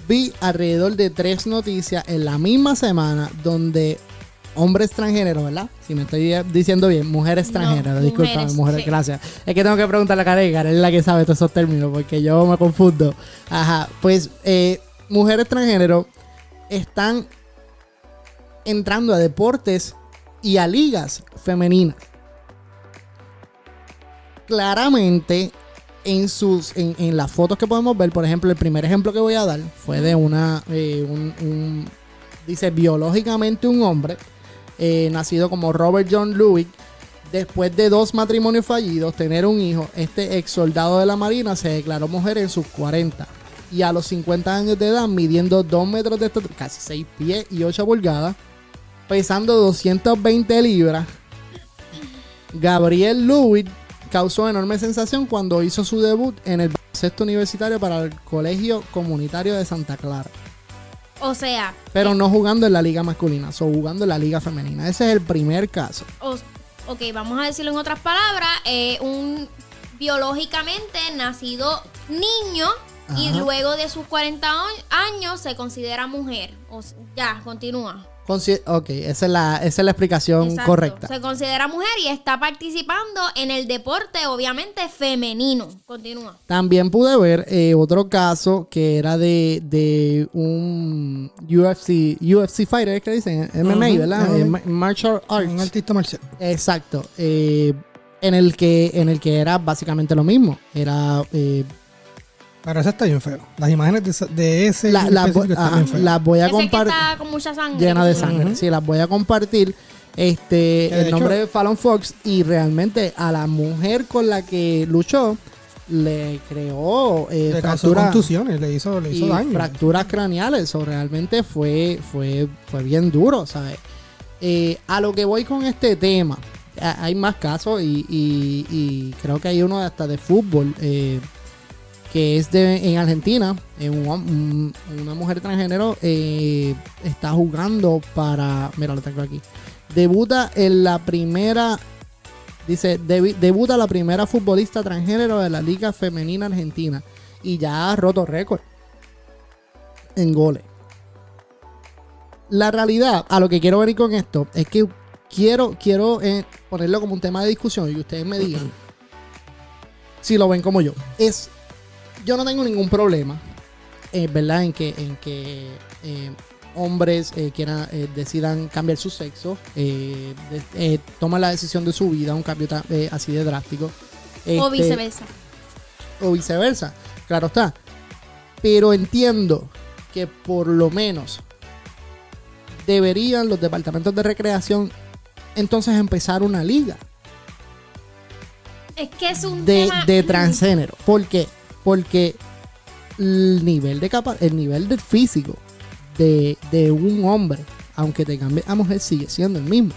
Vi alrededor de tres noticias en la misma semana donde hombres transgéneros, ¿verdad? Si me estoy diciendo bien, mujeres No, transgéneros, discúlpame, mujeres, sí. gracias. Es que tengo que preguntarle a Karen, Karen es la que sabe todos esos términos, porque yo me confundo. Ajá, pues eh, mujeres transgénero están entrando a deportes y a ligas femeninas. Claramente, en sus en, en las fotos que podemos ver, por ejemplo, el primer ejemplo que voy a dar fue de una, eh, un, dice biológicamente un hombre, eh, nacido como Robert John Lewis, después de dos matrimonios fallidos, tener un hijo, este ex soldado de la Marina se declaró mujer en sus 40 y a los 50 años de edad, midiendo 2 metros de estatura, casi 6 pies y 8 pulgadas, pesando 220 libras, Gabriel Lewis causó enorme sensación cuando hizo su debut en el baloncesto universitario para el Colegio Comunitario de Santa Clara. O sea, Pero no jugando en la liga masculina, sino jugando en la liga femenina. Ese es el primer caso. o- ok, vamos a decirlo en otras palabras, eh, un biológicamente nacido niño y luego de sus 40 a- años se considera mujer. O ya, continúa. Consi- ok, esa es la, esa es la explicación Exacto. correcta. Se considera mujer y está participando en el deporte, obviamente, femenino. Continúa. También pude ver eh, otro caso que era de, de un UFC, UFC fighter, es que dicen, MMA, ¿verdad? Eh, ma- martial arts. Un artista marcial. Exacto. eh, en el que en el que era básicamente lo mismo. Era eh, Pero ese está bien feo. Las imágenes de, ese la- la- específico están ajá, bien feas. las voy a compartir está con mucha sangre. llena de sangre. Sí, las voy a compartir. Este, el hecho- nombre de Fallon Fox y realmente a la mujer con la que luchó le creó eh, le causó fractura- contusiones, le hizo, le hizo y daño. fracturas craneales. O realmente fue, fue, fue bien duro, ¿sabes? Eh, a lo que voy con este tema, a- hay más casos y, y- y creo que hay uno hasta de fútbol eh, que es de en Argentina. un una mujer transgénero eh, está jugando para. Mira, lo tengo aquí. Debuta en la primera. Dice, debuta la primera futbolista transgénero de la Liga Femenina Argentina. Y ya ha roto récord en goles. La realidad, a lo que quiero venir con esto, es que quiero, quiero eh, ponerlo como un tema de discusión y ustedes me digan si lo ven como yo. Es, yo no tengo ningún problema, eh, ¿verdad? En que, en que eh, hombres eh, quieran, decidan cambiar su sexo, de- toman la decisión de su vida, un cambio así de drástico. O Este, viceversa. o viceversa. Claro está. Pero entiendo que por lo menos deberían los departamentos de recreación entonces empezar una liga Es que es un de, tema... de transgénero. ¿Por qué? Porque el nivel de capa el nivel de físico de, de un hombre, aunque te cambie a mujer, sigue siendo el mismo.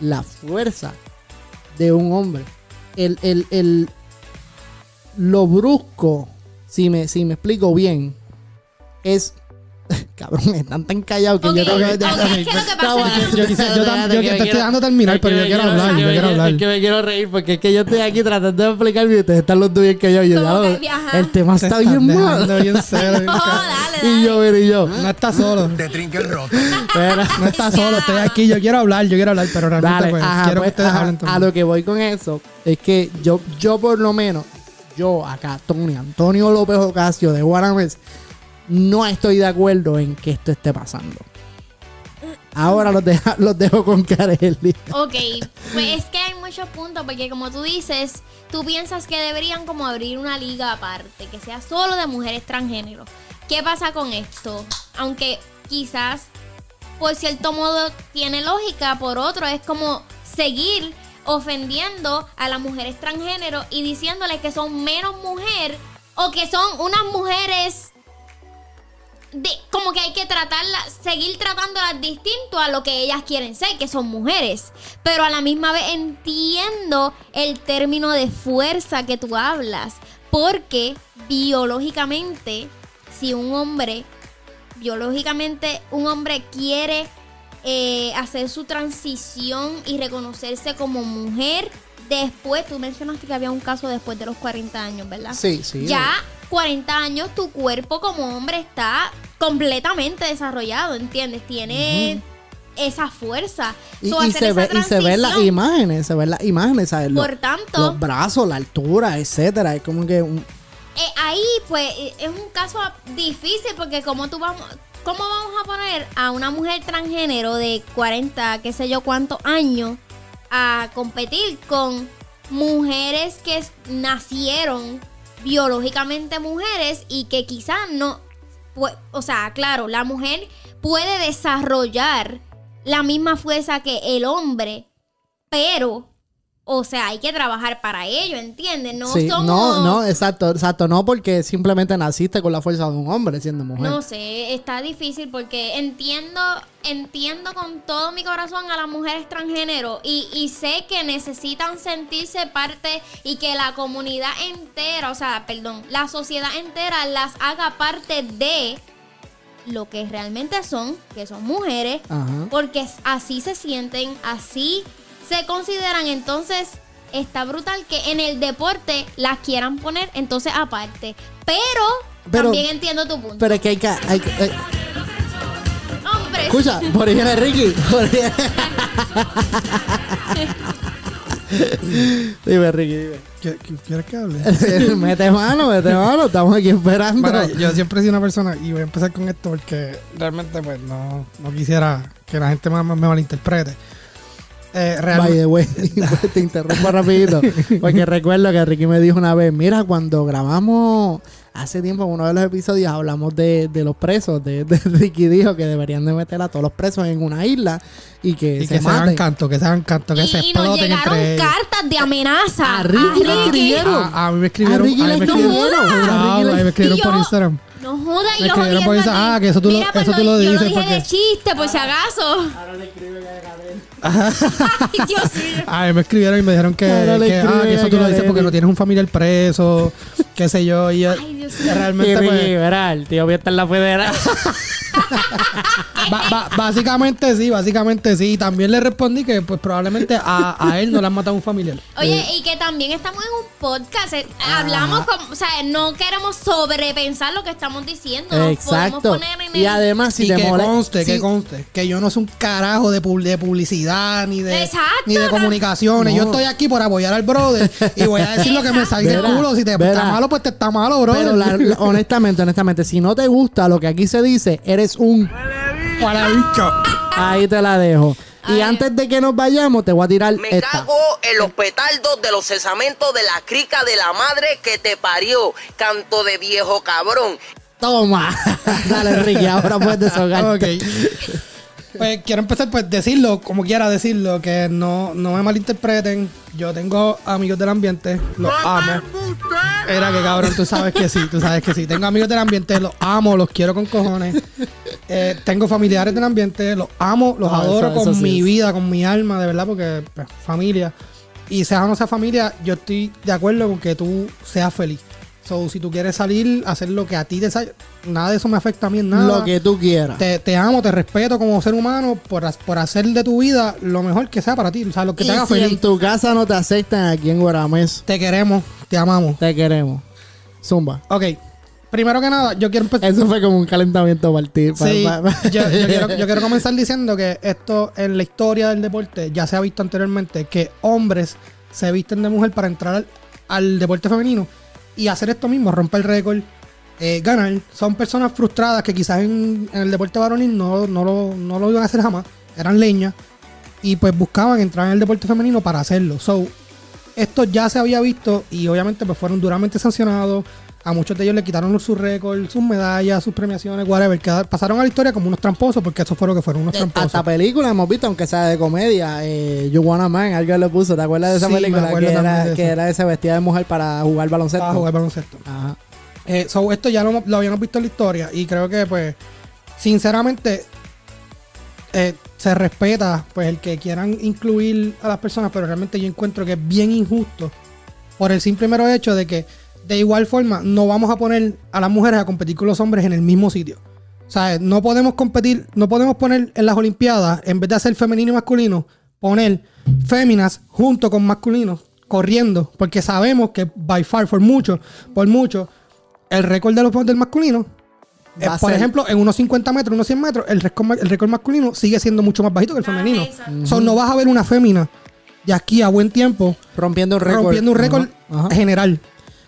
La fuerza de un hombre. El, el, el- lo brusco, si me, si me explico bien, es cabrón, están tan callados que yo tengo que... ok, es que lo que pasa No, es que- Yo quise- yo tam- yo que te estoy quiero- dejando terminar, pero yo quiero hablar, es yo que me quiero hablar. Es que me quiero reír porque es que yo estoy aquí tratando de explicarme y ustedes están los dos bien que yo. el tema Te está bien mal. Y yo, mira, y yo. No estás solo. Te trinca el roto. No estás solo, estoy aquí. Yo quiero hablar, yo quiero hablar, pero realmente Dale, pues, ajá, quiero pues, que ustedes ajá, hablen a lo que voy con eso es que yo, yo por lo menos, yo acá, Tony, Antonio López Ocasio de Guanames, no estoy de acuerdo en que esto esté pasando. Ahora los, los dejo con Kareli. Ok, pues es que hay muchos puntos, porque como tú dices, tú piensas que deberían como abrir una liga aparte, que sea solo de mujeres transgénero. ¿Qué pasa con esto? Aunque quizás por cierto modo tiene lógica, por otro es como seguir ofendiendo a las mujeres transgénero y diciéndoles que son menos mujer o que son unas mujeres de, como que hay que tratarlas, seguir tratándolas distinto a lo que ellas quieren ser, que son mujeres. Pero a la misma vez entiendo el término de fuerza que tú hablas, porque biológicamente, si un hombre, biológicamente un hombre quiere eh, hacer su transición y reconocerse como mujer, después, tú mencionaste que había un caso después de los 40 años, ¿verdad? Sí, sí. ya 40 años tu cuerpo como hombre está completamente desarrollado, ¿entiendes? Tiene esa fuerza. Y, So, y hacer se esa ve, y se ven las imágenes, se ven las imágenes, ¿sabes? Los- Por tanto, los brazos, la altura, etcétera. Es como que un- eh, ahí pues es un caso difícil porque como tú vamos... ¿Cómo vamos a poner a una mujer transgénero de 40, qué sé yo cuántos años a competir con mujeres que nacieron biológicamente mujeres y que quizás no, o sea, claro, la mujer puede desarrollar la misma fuerza que el hombre, pero, o sea, hay que trabajar para ello, ¿entiendes? No sí, somos... no, no, exacto, exacto. No porque simplemente naciste con la fuerza de un hombre siendo mujer. No sé, está difícil porque entiendo, entiendo con todo mi corazón a las mujeres transgénero y, y sé que necesitan sentirse parte y que la comunidad entera, o sea, perdón, la sociedad entera las haga parte de lo que realmente son, que son mujeres, Ajá. porque así se sienten, así se consideran, entonces está brutal que en el deporte las quieran poner entonces aparte, pero, Pero- también entiendo tu punto. Pero es que hay que... hay que- eh, Hombre, escucha, por ahí viene Ricky. Por ahí viene- dime, Ricky, dime. ¿Qui- qui- ¿Quieres que hable? mete mano, mete mano. Estamos aquí esperando. Bueno, yo siempre he sido una persona, y voy a empezar con esto porque realmente pues no, no quisiera que la gente me, me malinterprete. Eh, By realmente, the way, te interrumpo rapidito. Porque recuerdo que Ricky me dijo una vez, mira, cuando grabamos hace tiempo en uno de los episodios hablamos de, de los presos. De, de- Ricky dijo que deberían de meter a todos los presos en una isla y que y se que se hagan canto, que se hagan canto, que y, se y nos exploten llegaron entre ellos. cartas de amenaza. A Ricky le escribieron. A, a mí me escribieron, A Ricky a mí le me escribieron, escribieron, a Ah, Ricky le- a mí me escribieron Y por yo- Instagram. No jodas y escribieron por jodiendo ah, que eso tú lo- Mira, pues eso tú lo yo dices dije porque- de chiste, por si acaso. Ay, Dios mío. A mí me escribieron y me dijeron que, ah, que eso tú lo dices porque no tienes un familiar preso, qué sé yo. Y yo- Ay, Dios mío. Y realmente pues, el tío voy a estar en la federal. Ba- ba- básicamente sí, básicamente sí. Y también le respondí que pues probablemente a, a él no le han matado un familiar. Oye, y que también estamos en un podcast. eh, Hablamos como, o sea, no queremos sobrepensar lo que estamos diciendo. Nos Exacto. podemos poner en Y el- además, si y te que molesta. conste, que conste, que yo no soy un carajo de, pub- de publicidad ni de, Exacto, ni de no. comunicaciones. Yo estoy aquí por apoyar al brother y voy a decir lo que me salga del culo. Si te está malo, pues te está malo, brother. Pero la- la- honestamente, honestamente, si no te gusta lo que aquí se dice, eres un. Para bicho. Ahí te la dejo. Y Ay. antes de que nos vayamos, te voy a tirar Me esta. cago en los petardos de los cesamentos de la crica de la madre que te parió. Canto de viejo cabrón. Toma. Dale, Ricky, ahora puedes desahogarte. Ok. Pues quiero empezar, pues decirlo, como quiera decirlo, que no, no me malinterpreten. Yo tengo amigos del ambiente, los amo. Era que cabrón, tú sabes que sí, tú sabes que sí. Tengo amigos del ambiente, los amo, los quiero con cojones. Eh, tengo familiares del ambiente, los amo, los Ah, adoro eso- con eso sí mi es. vida, con mi alma, de verdad, porque pues, familia. Y sea o no sea familia, yo estoy de acuerdo con que tú seas feliz. So, si tú quieres salir, hacer lo que a ti te sa- nada de eso me afecta a mí en nada. Lo que tú quieras. te, te amo, te respeto como ser humano por, por hacer de tu vida lo mejor que sea para ti. O sea, lo que y te haga si feliz. en tu casa no te aceptan aquí en Guaramés, Te queremos, te amamos. te queremos. Zumba. Ok, primero que nada, yo quiero empezar. Eso fue como un calentamiento para ti. Sí, yo, yo quiero, yo quiero comenzar diciendo que esto en la historia del deporte ya se ha visto anteriormente que hombres se visten de mujer para entrar al, al deporte femenino y hacer esto mismo, romper el récord, eh, ganar. Son personas frustradas que quizás en, en el deporte varonil no, no, lo, no lo iban a hacer jamás, eran leñas y pues buscaban entrar en el deporte femenino para hacerlo. So, esto ya se había visto y obviamente pues fueron duramente sancionados. A muchos de ellos le quitaron sus récords, sus medallas, sus premiaciones, whatever. que pasaron a la historia como unos tramposos porque eso fue lo que fueron, unos tramposos. Hasta películas hemos visto, aunque sea de comedia. Eh, you Wanna Man, alguien le puso. ¿Te acuerdas de esa Sí, película? Que era, de que era ese vestida de mujer para jugar baloncesto. para jugar baloncesto. Ajá. Eh, so, esto ya lo, lo habíamos visto en la historia y creo que, pues, sinceramente, eh, se respeta pues el que quieran incluir a las personas, pero realmente yo encuentro que es bien injusto por el simple mero hecho de que de igual forma no vamos a poner a las mujeres a competir con los hombres en el mismo sitio. O sea, no podemos competir, no podemos poner en las Olimpiadas, en vez de hacer femenino y masculino, poner féminas junto con masculinos corriendo, porque sabemos que by far, por mucho, por mucho, el récord de los del masculino, eh, Va a por ser- ejemplo, en unos 50 metros, unos 100 metros, el récord, ma- el récord masculino sigue siendo mucho más bajito que el femenino. exacto. So, no vas a ver una fémina de aquí a buen tiempo Rompiendo un récord. rompiendo un récord general.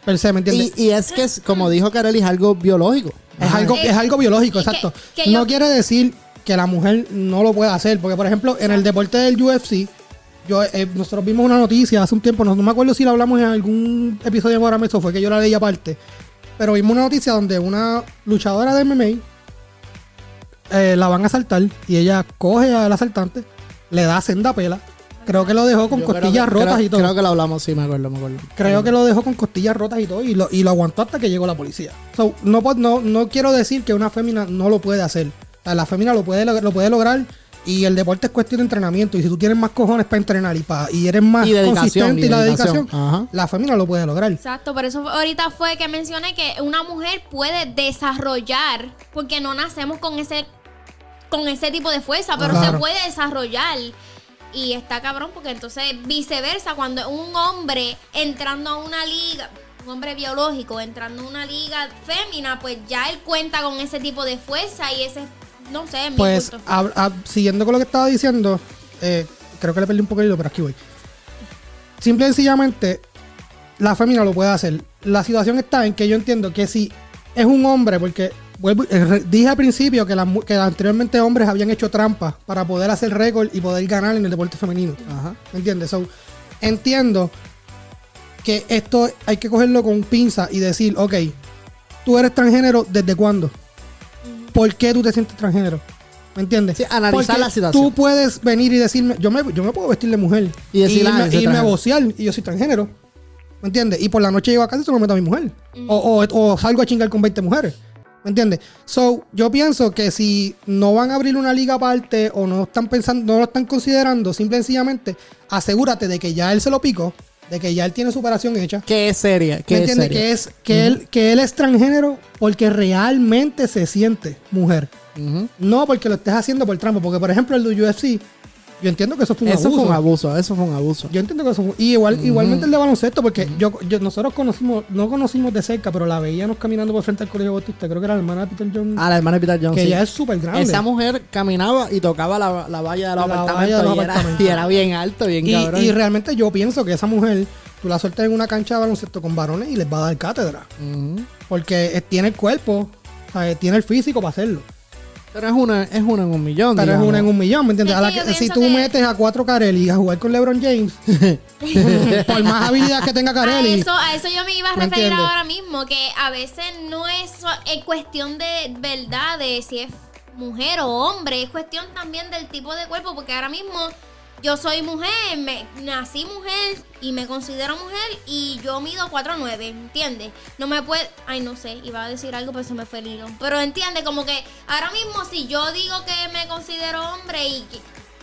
Per se, ¿me entiendes? Y, y es que, es- como dijo Kareli, es algo biológico. Es algo, es algo biológico, que- exacto. que no quiere decir que la mujer no lo pueda hacer, porque por ejemplo, en el deporte del UFC, yo, eh, nosotros vimos una noticia hace un tiempo, no, no me acuerdo si la hablamos en algún episodio de Morames o fue que yo la leí aparte, pero vimos una noticia donde una luchadora de MMA eh, la van a asaltar y ella coge al asaltante, le da senda pela, creo que lo dejó con Yo creo costillas que- rotas creo- y todo. Creo que lo hablamos, sí, me acuerdo, me acuerdo. Creo que lo dejó con costillas rotas y todo y lo, y lo aguantó hasta que llegó la policía. So, no, po- no, no quiero decir que una fémina no lo puede hacer. O sea, la fémina lo puede, log- lo puede lograr y el deporte es cuestión de entrenamiento. Y si tú tienes más cojones para entrenar y, pa- y eres más Y dedicación, consistente y, y la dedicación. dedicación, Ajá. la fémina lo puede lograr. Exacto, por eso ahorita fue que mencioné que una mujer puede desarrollar, porque no nacemos con ese con ese tipo de fuerza, pero Claro. se puede desarrollar. Y está cabrón, porque entonces viceversa, cuando un hombre entrando a una liga, un hombre biológico entrando a una liga fémina, pues ya él cuenta con ese tipo de fuerza y ese, no sé, mi Pues punto. siguiendo con lo que estaba diciendo, eh, creo que le perdí un poco el hilo, pero aquí voy. Simple y sencillamente, la fémina lo puede hacer. La situación está en que yo entiendo que si es un hombre, porque dije al principio que, las mu- que anteriormente hombres habían hecho trampas para poder hacer récord y poder ganar en el deporte femenino. Ajá. ¿Me entiendes? So, entiendo que esto hay que cogerlo con pinza y decir, ok, tú eres transgénero, ¿desde cuándo? ¿Por qué tú te sientes transgénero? ¿Me entiendes? Sí, analizar Porque la situación. Tú puedes venir y decirme, yo me, yo me puedo vestir de mujer Y decir, ah, irme, irme a vocear y yo soy transgénero. ¿Me entiendes? Y por la noche llego a casa y se lo meto a mi mujer. o, o- o salgo a chingar con 20 mujeres. ¿Me entiendes? So, yo pienso que si no van a abrir una liga aparte o no están pensando, no lo están considerando, simple y sencillamente, asegúrate de que ya él se lo picó, de que ya él tiene su operación hecha. Que es seria, ¿Me que es entiendes? seria. Que es que él, que él es transgénero porque realmente se siente mujer. No porque lo estés haciendo por trampa. Porque, por ejemplo, el de UFC, yo entiendo que eso fue un Eso abuso. fue un abuso, eso fue un abuso. Yo entiendo que eso fue- y igual, igualmente el de baloncesto, porque yo, yo- nosotros conocimos, no conocimos de cerca, pero la veíamos caminando por frente al colegio Bautista, creo que era la hermana de Peter John, A la hermana de Peter Johnson. que ella es súper grande. Esa mujer caminaba y tocaba la, la valla de los La apartamentos. valla de los y, era, apartamentos. y era bien alto, bien y, cabrón. y realmente yo pienso que esa mujer, tú la sueltas en una cancha de baloncesto con varones y les va a dar cátedra. Porque tiene el cuerpo, o sea, tiene el físico para hacerlo. Pero es una, es una en un millón. Pero es una en un millón, ¿me entiendes? Es A la que yo que- si tú que- metes a cuatro Carelli a jugar con LeBron James, por más habilidad que tenga A Carelli, eso, a eso yo me iba a ¿Me referir entiendes? ahora mismo, que a veces no es es cuestión de verdad de si es mujer o hombre, es cuestión también del tipo de cuerpo, porque ahora mismo yo soy mujer, me, nací mujer y me considero mujer y yo mido 4'9", ¿entiendes? No me puede, ay no sé, iba a decir algo pero se me fue el hilo, pero entiende como que ahora mismo si yo digo que me considero hombre y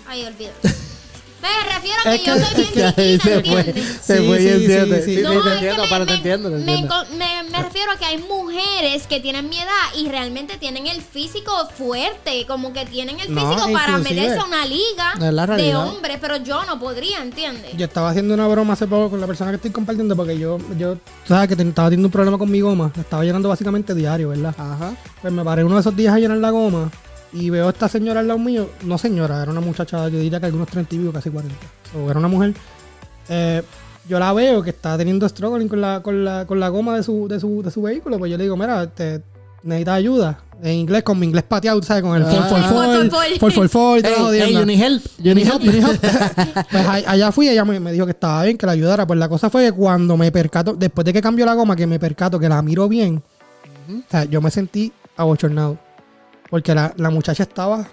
ay olvídate. Me refiero a que, Es yo que- soy bien chiquita, se fue. ¿entiendes? Se Sí, fue sí, sí, entiende. sí. Sí, No, es te que entiendo, me, te me- entiendo, te me entiendo. con- me- me refiero a que hay mujeres que tienen mi edad y realmente tienen el físico fuerte, como que tienen el No, físico para inclusive. meterse a una liga Es la de realidad. hombres, pero yo no podría, ¿entiendes? Yo estaba haciendo una broma hace poco con la persona que estoy compartiendo porque yo, yo tú sabes que ten- estaba teniendo un problema con mi goma. La estaba llenando básicamente diario, ¿verdad? Ajá. Pues me paré uno de esos días a llenar la goma y veo a esta señora al lado mío. No señora, era una muchacha, yo diría que algunos 30 y pico, casi 40. O era una mujer. Eh, yo la veo que está teniendo struggling con la, con la, con la goma de su, de, su, de su vehículo. Pues yo le digo, mira, te, necesitas ayuda. En inglés, con mi inglés pateado, ¿sabes? Con el Ah. for for For, for, for, for. for for for y toda la Hey, you need help. You need help. You need help. pues allá fui, ella me, me dijo que estaba bien, que la ayudara. Pues la cosa fue que cuando me percato, después de que cambió la goma, que me percato que la miro bien, o sea, yo me sentí abochornado. Porque la, la muchacha estaba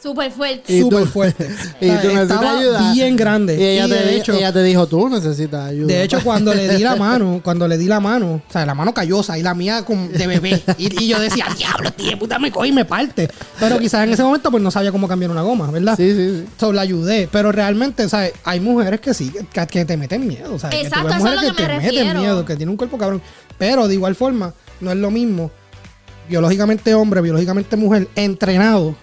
Súper fuerte. Y súper tú- fuerte. Y tú necesitas estaba ayuda. bien grande. Y ella, Y te, de di- hecho- ella te dijo, tú necesitas ayuda. De hecho, cuando le di la mano, cuando le di la mano, o sea, la mano callosa y la mía como de bebé. Y, y yo decía, diablo, tío, puta, me coge y me parte. Pero quizás en ese momento, pues no sabía cómo cambiar una goma, ¿verdad? Sí, sí, sí. So, la ayudé, pero realmente, ¿sabes? Hay mujeres que sí, que, que te meten miedo, ¿sabes? Que tú Exacto, eso es mujeres lo que te me meten refiero. miedo, que tienen un cuerpo cabrón. Pero de igual forma, no es lo mismo biológicamente hombre, biológicamente mujer, entrenado,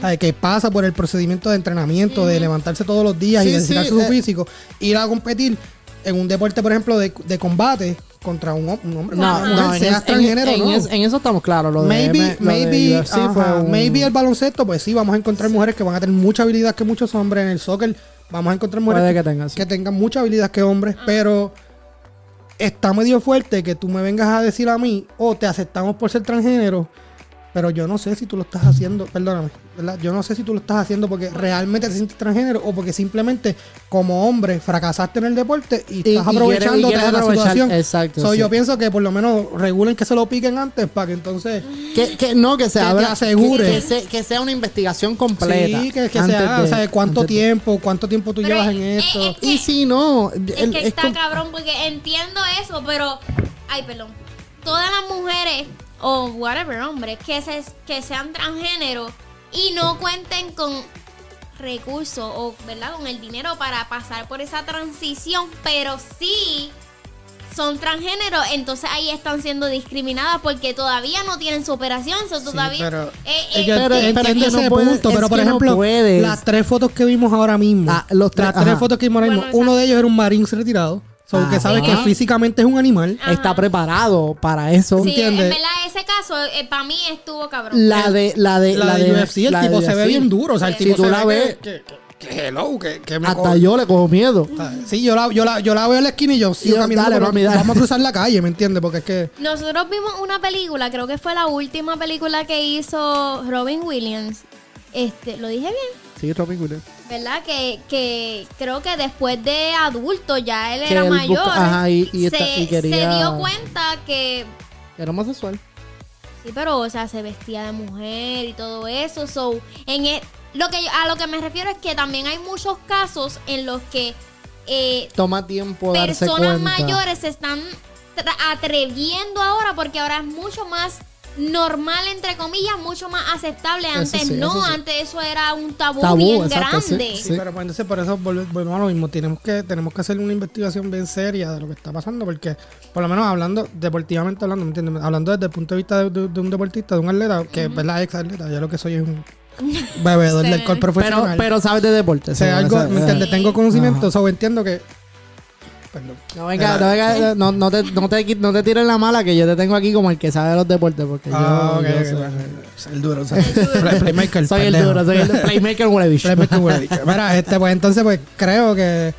¿sabes? que pasa por el procedimiento de entrenamiento, de levantarse todos los días y Sí, dedicarse sí, a su eh. físico, ir a competir en un deporte, por ejemplo, de, de combate contra un, un hombre, una No, mujer, no, en, sea es- en, transgénero, en no. es- en eso estamos claros. Lo de, Maybe, M- lo de maybe, UFC fue un- maybe el baloncesto, pues sí, vamos a encontrar mujeres que van a tener mucha habilidad que muchos hombres. En el soccer vamos a encontrar mujeres que, que tenga, sí. que tengan mucha habilidad que hombres, pero está medio fuerte que tú me vengas a decir a mí, o te aceptamos por ser transgénero, pero yo no sé si tú lo estás haciendo, perdóname, ¿verdad? Yo no sé si tú lo estás haciendo porque realmente te sientes transgénero o porque simplemente como hombre fracasaste en el deporte y, Y- estás y aprovechándote quiere- y quiere de la situación. exacto, So, sí. Yo pienso que por lo menos regulen que se lo piquen antes para que entonces... Que, que no, que se Que te abra. asegure. Que, que se- que sea una investigación completa. Sí, que, sea, de- o sea, cuánto tiempo, cuánto tiempo tú Pero llevas es- en es- esto. es que- Y si no, Es el- que es está cabrón porque entiendo eso, pero. Ay, perdón. Todas las mujeres o whatever, hombres, que, se, que sean transgénero y no cuenten con recursos o, ¿verdad? Con el dinero para pasar por esa transición, pero sí son transgénero, entonces ahí están siendo discriminadas porque todavía no tienen su operación, so todavía... pero- eh, eh, entiendo no puedes- punto, pero por no ejemplo, las tres fotos que vimos ahora mismo, Ah, los tres- las tres fotos que vimos ahora Bueno, mismo, uno de ellos era un marines retirado, so, Ah, que sabe sí. que físicamente es un animal. Ajá. está preparado para eso. Sí, ¿entiendes? en verdad ese caso para mí estuvo cabrón. La de la de La, de UFC, el la de tipo se ve bien duro, o sea, el Sí. tipo Si tú se la ve ves- que, que- que hello, que, que me Hasta co- yo le cojo miedo. Sí, yo la, yo, la, yo la veo en la esquina y yo sigo Yo, caminando, dale, pero mami, dale. vamos a cruzar la calle, ¿me entiendes? Porque es que... Nosotros vimos una película, creo que fue la última película que hizo Robin Williams. Este, lo dije bien, Sí, Robin Williams. ¿verdad? Que, que creo que después de adulto ya él Que era él busca- mayor. ajá, y- y se, esta- y quería- se dio cuenta que Era homosexual. sí, pero o sea, se vestía de mujer y todo eso. So, en e- lo que a lo que me refiero es que también hay muchos casos en los que eh, Toma tiempo darse personas cuenta. mayores se están atreviendo ahora porque ahora es mucho más normal entre comillas, mucho más aceptable. Antes sí, no, eso sí. antes eso era un tabú, Tabú, bien exacto, grande. sí. Sí, pero pues, entonces por eso volve- volvemos a lo mismo. Tenemos que, tenemos que hacer una investigación bien seria de lo que está pasando, porque por lo menos hablando, deportivamente hablando, ¿me entiendes? Hablando desde el punto de vista de, de- de un deportista, de un atleta, que es verdad ex atleta, yo lo que soy es un bebedor del alcohol Pero, profesional. pero sabes de deporte. o sea, sí, algo, o sea, ¿me entiendes? Sí. Tengo conocimiento, so, entiendo que... Perdón. No venga, no, venga, no, no te, no, te, no te tires la mala que yo te tengo aquí como el que sabe de los deportes porque Ah, yo, soy, el duro, soy Play- playmaker. soy el duro, soy el playmaker. Playmaker. Mira, este, pues entonces, pues creo que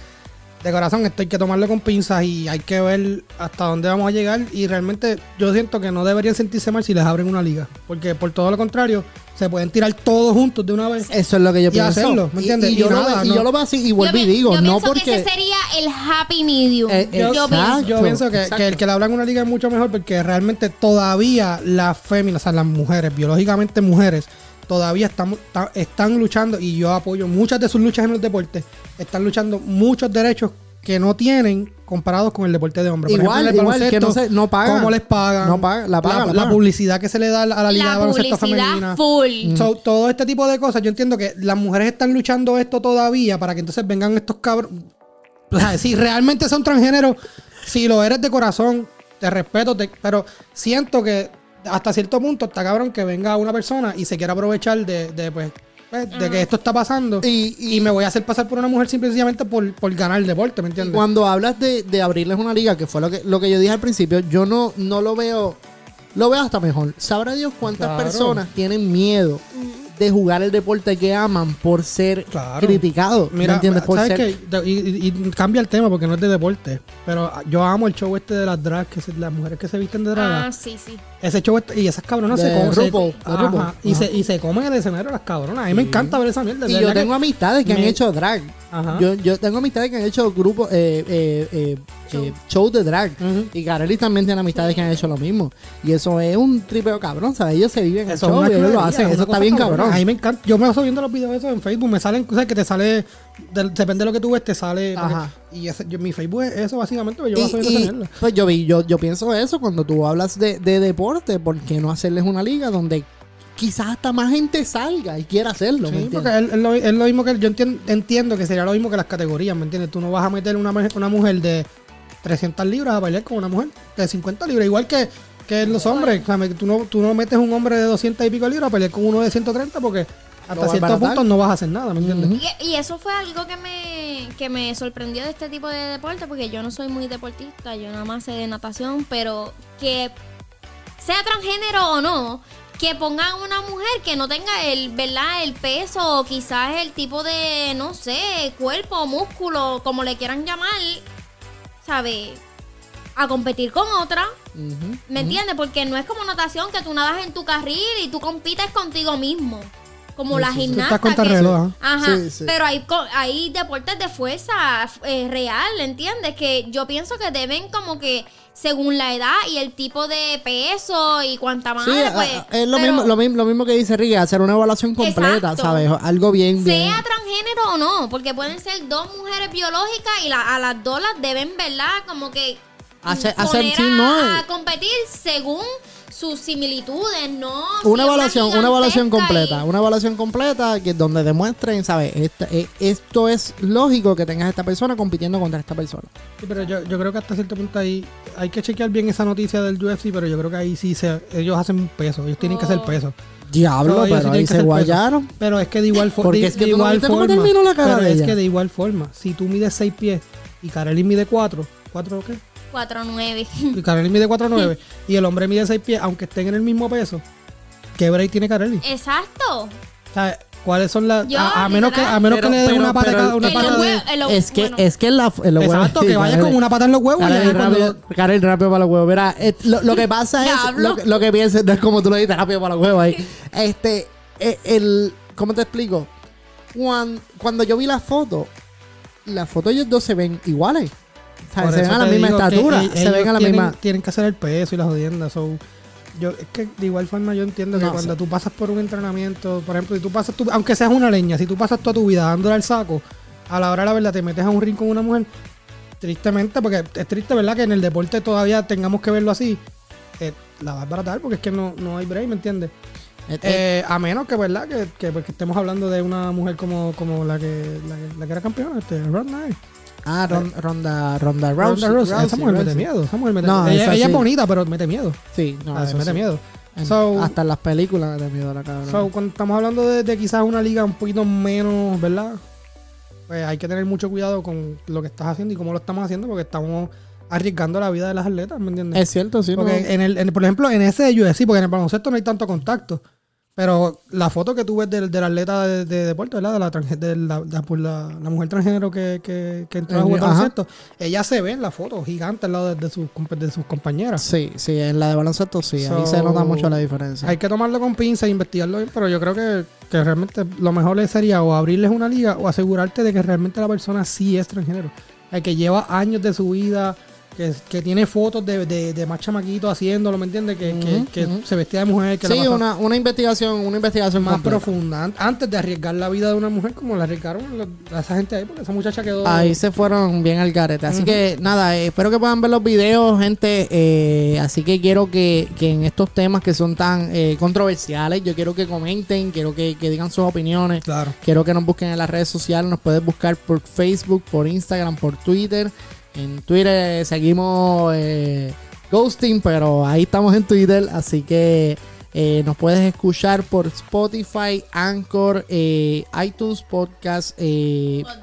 de corazón esto hay que tomarlo con pinzas y hay que ver hasta dónde vamos a llegar. Y realmente yo siento que no deberían sentirse mal si les abren una liga. Porque por todo lo contrario, se pueden tirar todos juntos de una vez. Eso es lo que yo Y pienso. hacerlo, ¿me Y- entiendes? Y, Y yo, lo, y no. yo lo veo así y Yo vuelvo y digo, yo no pienso que porque... ese sería el happy medium. Eh, yo exacto. pienso. Yo pienso que, exacto. que el que le hablan una liga es mucho mejor porque realmente todavía las féminas, o sea, las mujeres, biológicamente mujeres, todavía están, están luchando y yo apoyo muchas de sus luchas en los deportes, están luchando muchos derechos que no tienen comparados con el deporte de hombres. Por Igual, ejemplo, en el igual, que no baloncesto, se- no pagan. ¿Cómo les pagan? No pagan, la pagan, la la pagan. publicidad que se le da a la Liga de La Baloncesto publicidad Femenina. full. So, todo este tipo de cosas, yo entiendo que las mujeres están luchando esto todavía para que entonces vengan estos cabros. Si realmente son transgéneros, si lo eres de corazón, te respeto, te- pero siento que hasta cierto punto está cabrón que venga una persona y se quiera aprovechar de, de, pues, pues, de que esto está pasando Y- y, me voy a hacer pasar por una mujer simple y sencillamente por, por ganar el deporte, ¿me entiendes? cuando hablas de, de abrirles una liga, que fue lo que, lo que yo dije al principio, yo no, no lo veo, lo veo hasta mejor. Sabrá Dios cuántas Claro. personas tienen miedo de jugar el deporte que aman por ser Claro. criticados. ¿me Mira, entiendes? Por ¿sabes ser- qué? De- Y, y- y cambia el tema porque no es de deporte. Pero yo amo el show este de las drags, que se- las mujeres que se visten de drag. Ah, sí, sí. Ese show y esas cabronas De se comen. se- RuPaul, de ajá, RuPaul. y, se, y se comen el escenario las cabronas. A mí me encanta ver esa mierda. de Y yo que- tengo amistades que han hecho drag. Ajá. Yo, yo tengo amistades que han hecho grupos, eh, eh, eh, shows de drag. Ujú. Y Kareli también tiene amistades que han hecho lo mismo. Y eso es un tripeo cabrón, ¿sabes? Ellos se viven el Eso es show y ellos lo hacen. Eso está bien cabrón. A mí me encanta. Yo me paso viendo los videos esos en Facebook. Me salen, sea, que te sale. Depende de lo que tú ves, te sale. Ajá. Y ese, yo, mi Facebook es eso, básicamente. Yo Y- y, pues yo vi, yo, yo pienso eso cuando tú hablas de, de deporte, ¿por qué no hacerles una liga donde quizás hasta más gente salga y quiera hacerlo? ¿me Sí, porque es, es lo, es lo mismo que yo entien- entiendo que sería lo mismo que las categorías, ¿me entiendes? Tú no vas a meter una, mujer- una mujer de 300 libras a bailar con una mujer de 50 libras, igual que, que los hombres. O sea, me- tú, no, tú no metes un hombre de 200 y pico libras a pelear con uno de 130 porque hasta cierto punto no vas a hacer nada, ¿me entiendes? Y, y eso fue algo que me, que me sorprendió de este tipo de deporte, porque yo no soy muy deportista, yo nada más sé de natación, pero que sea transgénero o no, que pongan una mujer que no tenga el, ¿verdad? El peso o quizás el tipo de, no sé, cuerpo, músculo, como le quieran llamar, ¿sabe? A competir con otra. ¿Me entiendes? Porque no es como natación que tú nadas en tu carril y tú compites contigo mismo. Como la Sí, sí, sí. Estás contra que- reloj, Ajá. Sí, sí. Pero hay, hay deportes de fuerza eh, real, ¿entiendes? Que yo pienso que deben como que, según la edad y el tipo de peso y cuánta Sí, madre, a- pues... es lo pero mismo, lo, mismo, lo mismo que dice Ricky, hacer una evaluación completa, Exacto. ¿sabes? Algo bien, bien. Sea transgénero o no, porque pueden ser dos mujeres biológicas y la- a las dos las deben, ¿verdad? Como que Hacer- hacer- sí, no. a competir según sus similitudes, no Una evaluación, una evaluación completa, y- una evaluación completa que donde demuestren, ¿sabes? Esta- eh, esto es lógico que tengas a esta persona compitiendo contra esta persona. Sí, pero yo, yo creo que hasta cierto punto ahí hay que chequear bien esa noticia del UFC, pero yo creo que ahí sí se, ellos hacen peso, ellos tienen que hacer Oh. peso. Diablo, No, sí pero tienen ahí se peso. guayaron. Pero es que de igual, fo- Porque de, es que de igual forma. terminó la cara pero de es ella. que de igual forma, si tú mides 6 pies y Kareli mide 4, ¿4 qué? 4-9. Y Kareli mide 4'9 y el hombre mide 6 pies, aunque estén en el mismo peso, ¿qué break tiene Kareli? Exacto. O sea, ¿cuáles son las. Yo, a, a menos que, a menos Pero- que le den pero- una pata, pero cada- una pata los de. hue- en los- Es que, bueno, es que en la, en los huevos- Exacto, que vaya con una pata en los huevos y cuando- rápido, para los huevos. Mira, eh, lo, lo que pasa es, lo, que- lo que pienses, no es como tú lo dices, rápido para los huevos ahí. Este, eh, el, ¿cómo te explico? Cuando, cuando yo vi la foto, las fotos ellos dos se ven iguales. Sea, se ven a la misma estatura, se ven a la tienen, misma... Tienen que hacer el peso y las jodiendas. yo, es que de igual forma yo entiendo que cuando tú pasas por un entrenamiento, por ejemplo, si tú pasas, tu- aunque seas una leña, si tú pasas toda tu vida dándole al saco, a la hora la verdad te metes a un ring con una mujer, tristemente, porque es triste, ¿verdad? Que en el deporte todavía tengamos que verlo así, eh, la vas a baratar porque es que no, no hay break, ¿me entiendes? Eh, eh, a menos que, ¿verdad? Que, que, pues, que estemos hablando de una mujer como, como la, que, la, que- la que era campeona, este, Ronda. eh. Ah, Ron- Ronda, Ronda Rousey. Ronda Rousey. Rousey, Esa mujer mete Rousey. miedo. Esa mujer mete No, ella, esa ella sí. es bonita, pero mete miedo. Sí, no, Ah, eso mete sí. miedo. En- So- hasta en las películas de miedo a la cabra. So, cuando estamos hablando de, de quizás una liga un poquito menos, ¿verdad? Pues hay que tener mucho cuidado con lo que estás haciendo y cómo lo estamos haciendo porque estamos arriesgando la vida de las atletas, ¿me entiendes? es cierto, sí. porque no. en el, en- por ejemplo, en ese de UFC, porque en el baloncesto no hay tanto contacto. Pero la foto que tú ves del, del atleta de, de deporte, ¿verdad? De la, transge- de la, la- la- la mujer transgénero que, que, que entró a jugar baloncesto, ella se ve en la foto gigante al lado de, sus, de sus compañeras. Sí, sí, en la de baloncesto sí, ahí So, se nota mucho la diferencia. Hay que tomarlo con pinza e investigarlo bien, pero yo creo que, que realmente lo mejor sería o abrirles una liga o asegurarte de que realmente la persona sí es transgénero. El que lleva años de su vida, que, que tiene fotos de, de, de más chamaquitos haciéndolo, ¿me entiendes? Que, que- que se vestía de mujer, que Sí, una, una investigación, una investigación más completa. profunda. An- Antes de arriesgar la vida de una mujer como la arriesgaron a esa gente ahí, porque esa muchacha quedó... Ahí se fueron bien al garete. Así que nada, eh, espero que puedan ver los videos, gente. eh, así que quiero que, que en estos temas que son tan eh, controversiales, yo quiero que comenten, quiero que, que digan sus opiniones. Claro. Quiero que nos busquen en las redes sociales. Nos puedes buscar por Facebook, por Instagram, por Twitter. En Twitter seguimos eh, Ghosting, pero ahí estamos en Twitter. Así que eh, nos puedes escuchar por Spotify, Anchor, eh, iTunes Podcast,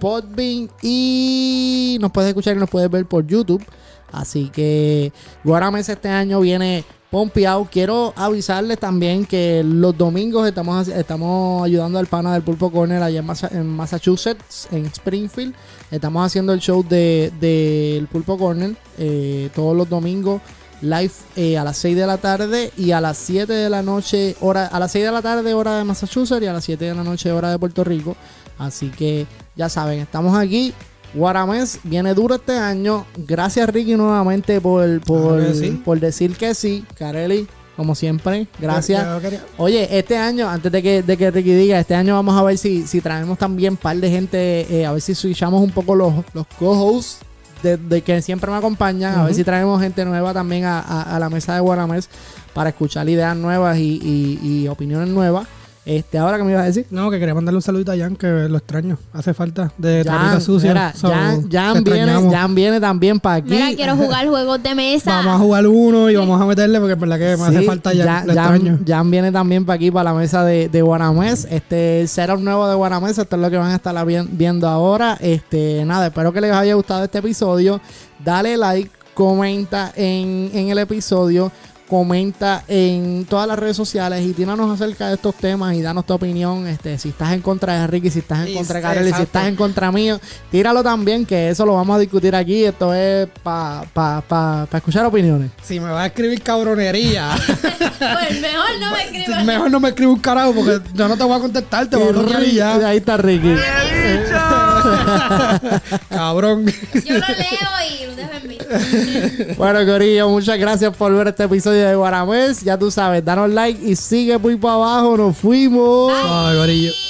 Podbean y nos puedes escuchar y nos puedes ver por YouTube. Así que Guarames este año viene pompeado. Quiero avisarles también que los domingos estamos, estamos ayudando al pana del Pulpo Corner allá en Massachusetts, en Springfield. Estamos haciendo el show de- del Pulpo Corner eh, todos los domingos live eh, a las 6 de la tarde y a las 7 de la noche, hora, a las 6 de la tarde hora de Massachusetts y a las 7 de la noche hora de Puerto Rico. Así que ya saben, estamos aquí. Guaramés viene duro este año. Gracias Ricky nuevamente por, por, sí. por decir que sí. Carelli, como siempre, gracias. Oye, este año, antes de que, de que Ricky diga, este año vamos a ver si, si traemos también un par de gente, eh, a ver si switchamos un poco los, los co-hosts de, de que siempre me acompañan, a ver si traemos gente nueva también a, a- a la mesa de Guaramés para escuchar ideas nuevas y, y- y opiniones nuevas. Este, ahora que me ibas a decir. No, que quería mandarle un saludito a Jan, que lo extraño. Hace falta de Jan, trapito sucio. mira, So, Jan, viene, extrañamos. Jan viene también para aquí. Mira, quiero jugar juegos de mesa. Vamos a jugar uno y vamos a meterle porque es verdad que me hace falta Jan. Jan, lo Jan- extraño. Jan viene también para aquí, para la mesa de, de Guaramés. Este, el setup nuevo de Guaramés, esto es lo que van a estar vi- viendo ahora. Este, nada, espero que les haya gustado este episodio. Dale like, comenta en, en el episodio, comenta en todas las redes sociales y tíranos acerca de estos temas y danos tu opinión. Este, si estás en contra de Ricky, si estás en contra de sí, Kareli, si estás en contra mío, tíralo también, que eso lo vamos a discutir aquí. Esto es para pa, pa, pa escuchar opiniones. Si me va a escribir cabronería, Pues mejor no me escribas. mejor no me escribe un carajo porque yo no te voy a contestar, te voy a y. Ahí está Ricky. Cabrón. Yo lo leo y lo dejo en mí. Bueno, Corillo, muchas gracias por ver este episodio de Guaramés. Ya tú sabes, danos like y sigue muy para abajo. Nos fuimos. Ay, gorillo.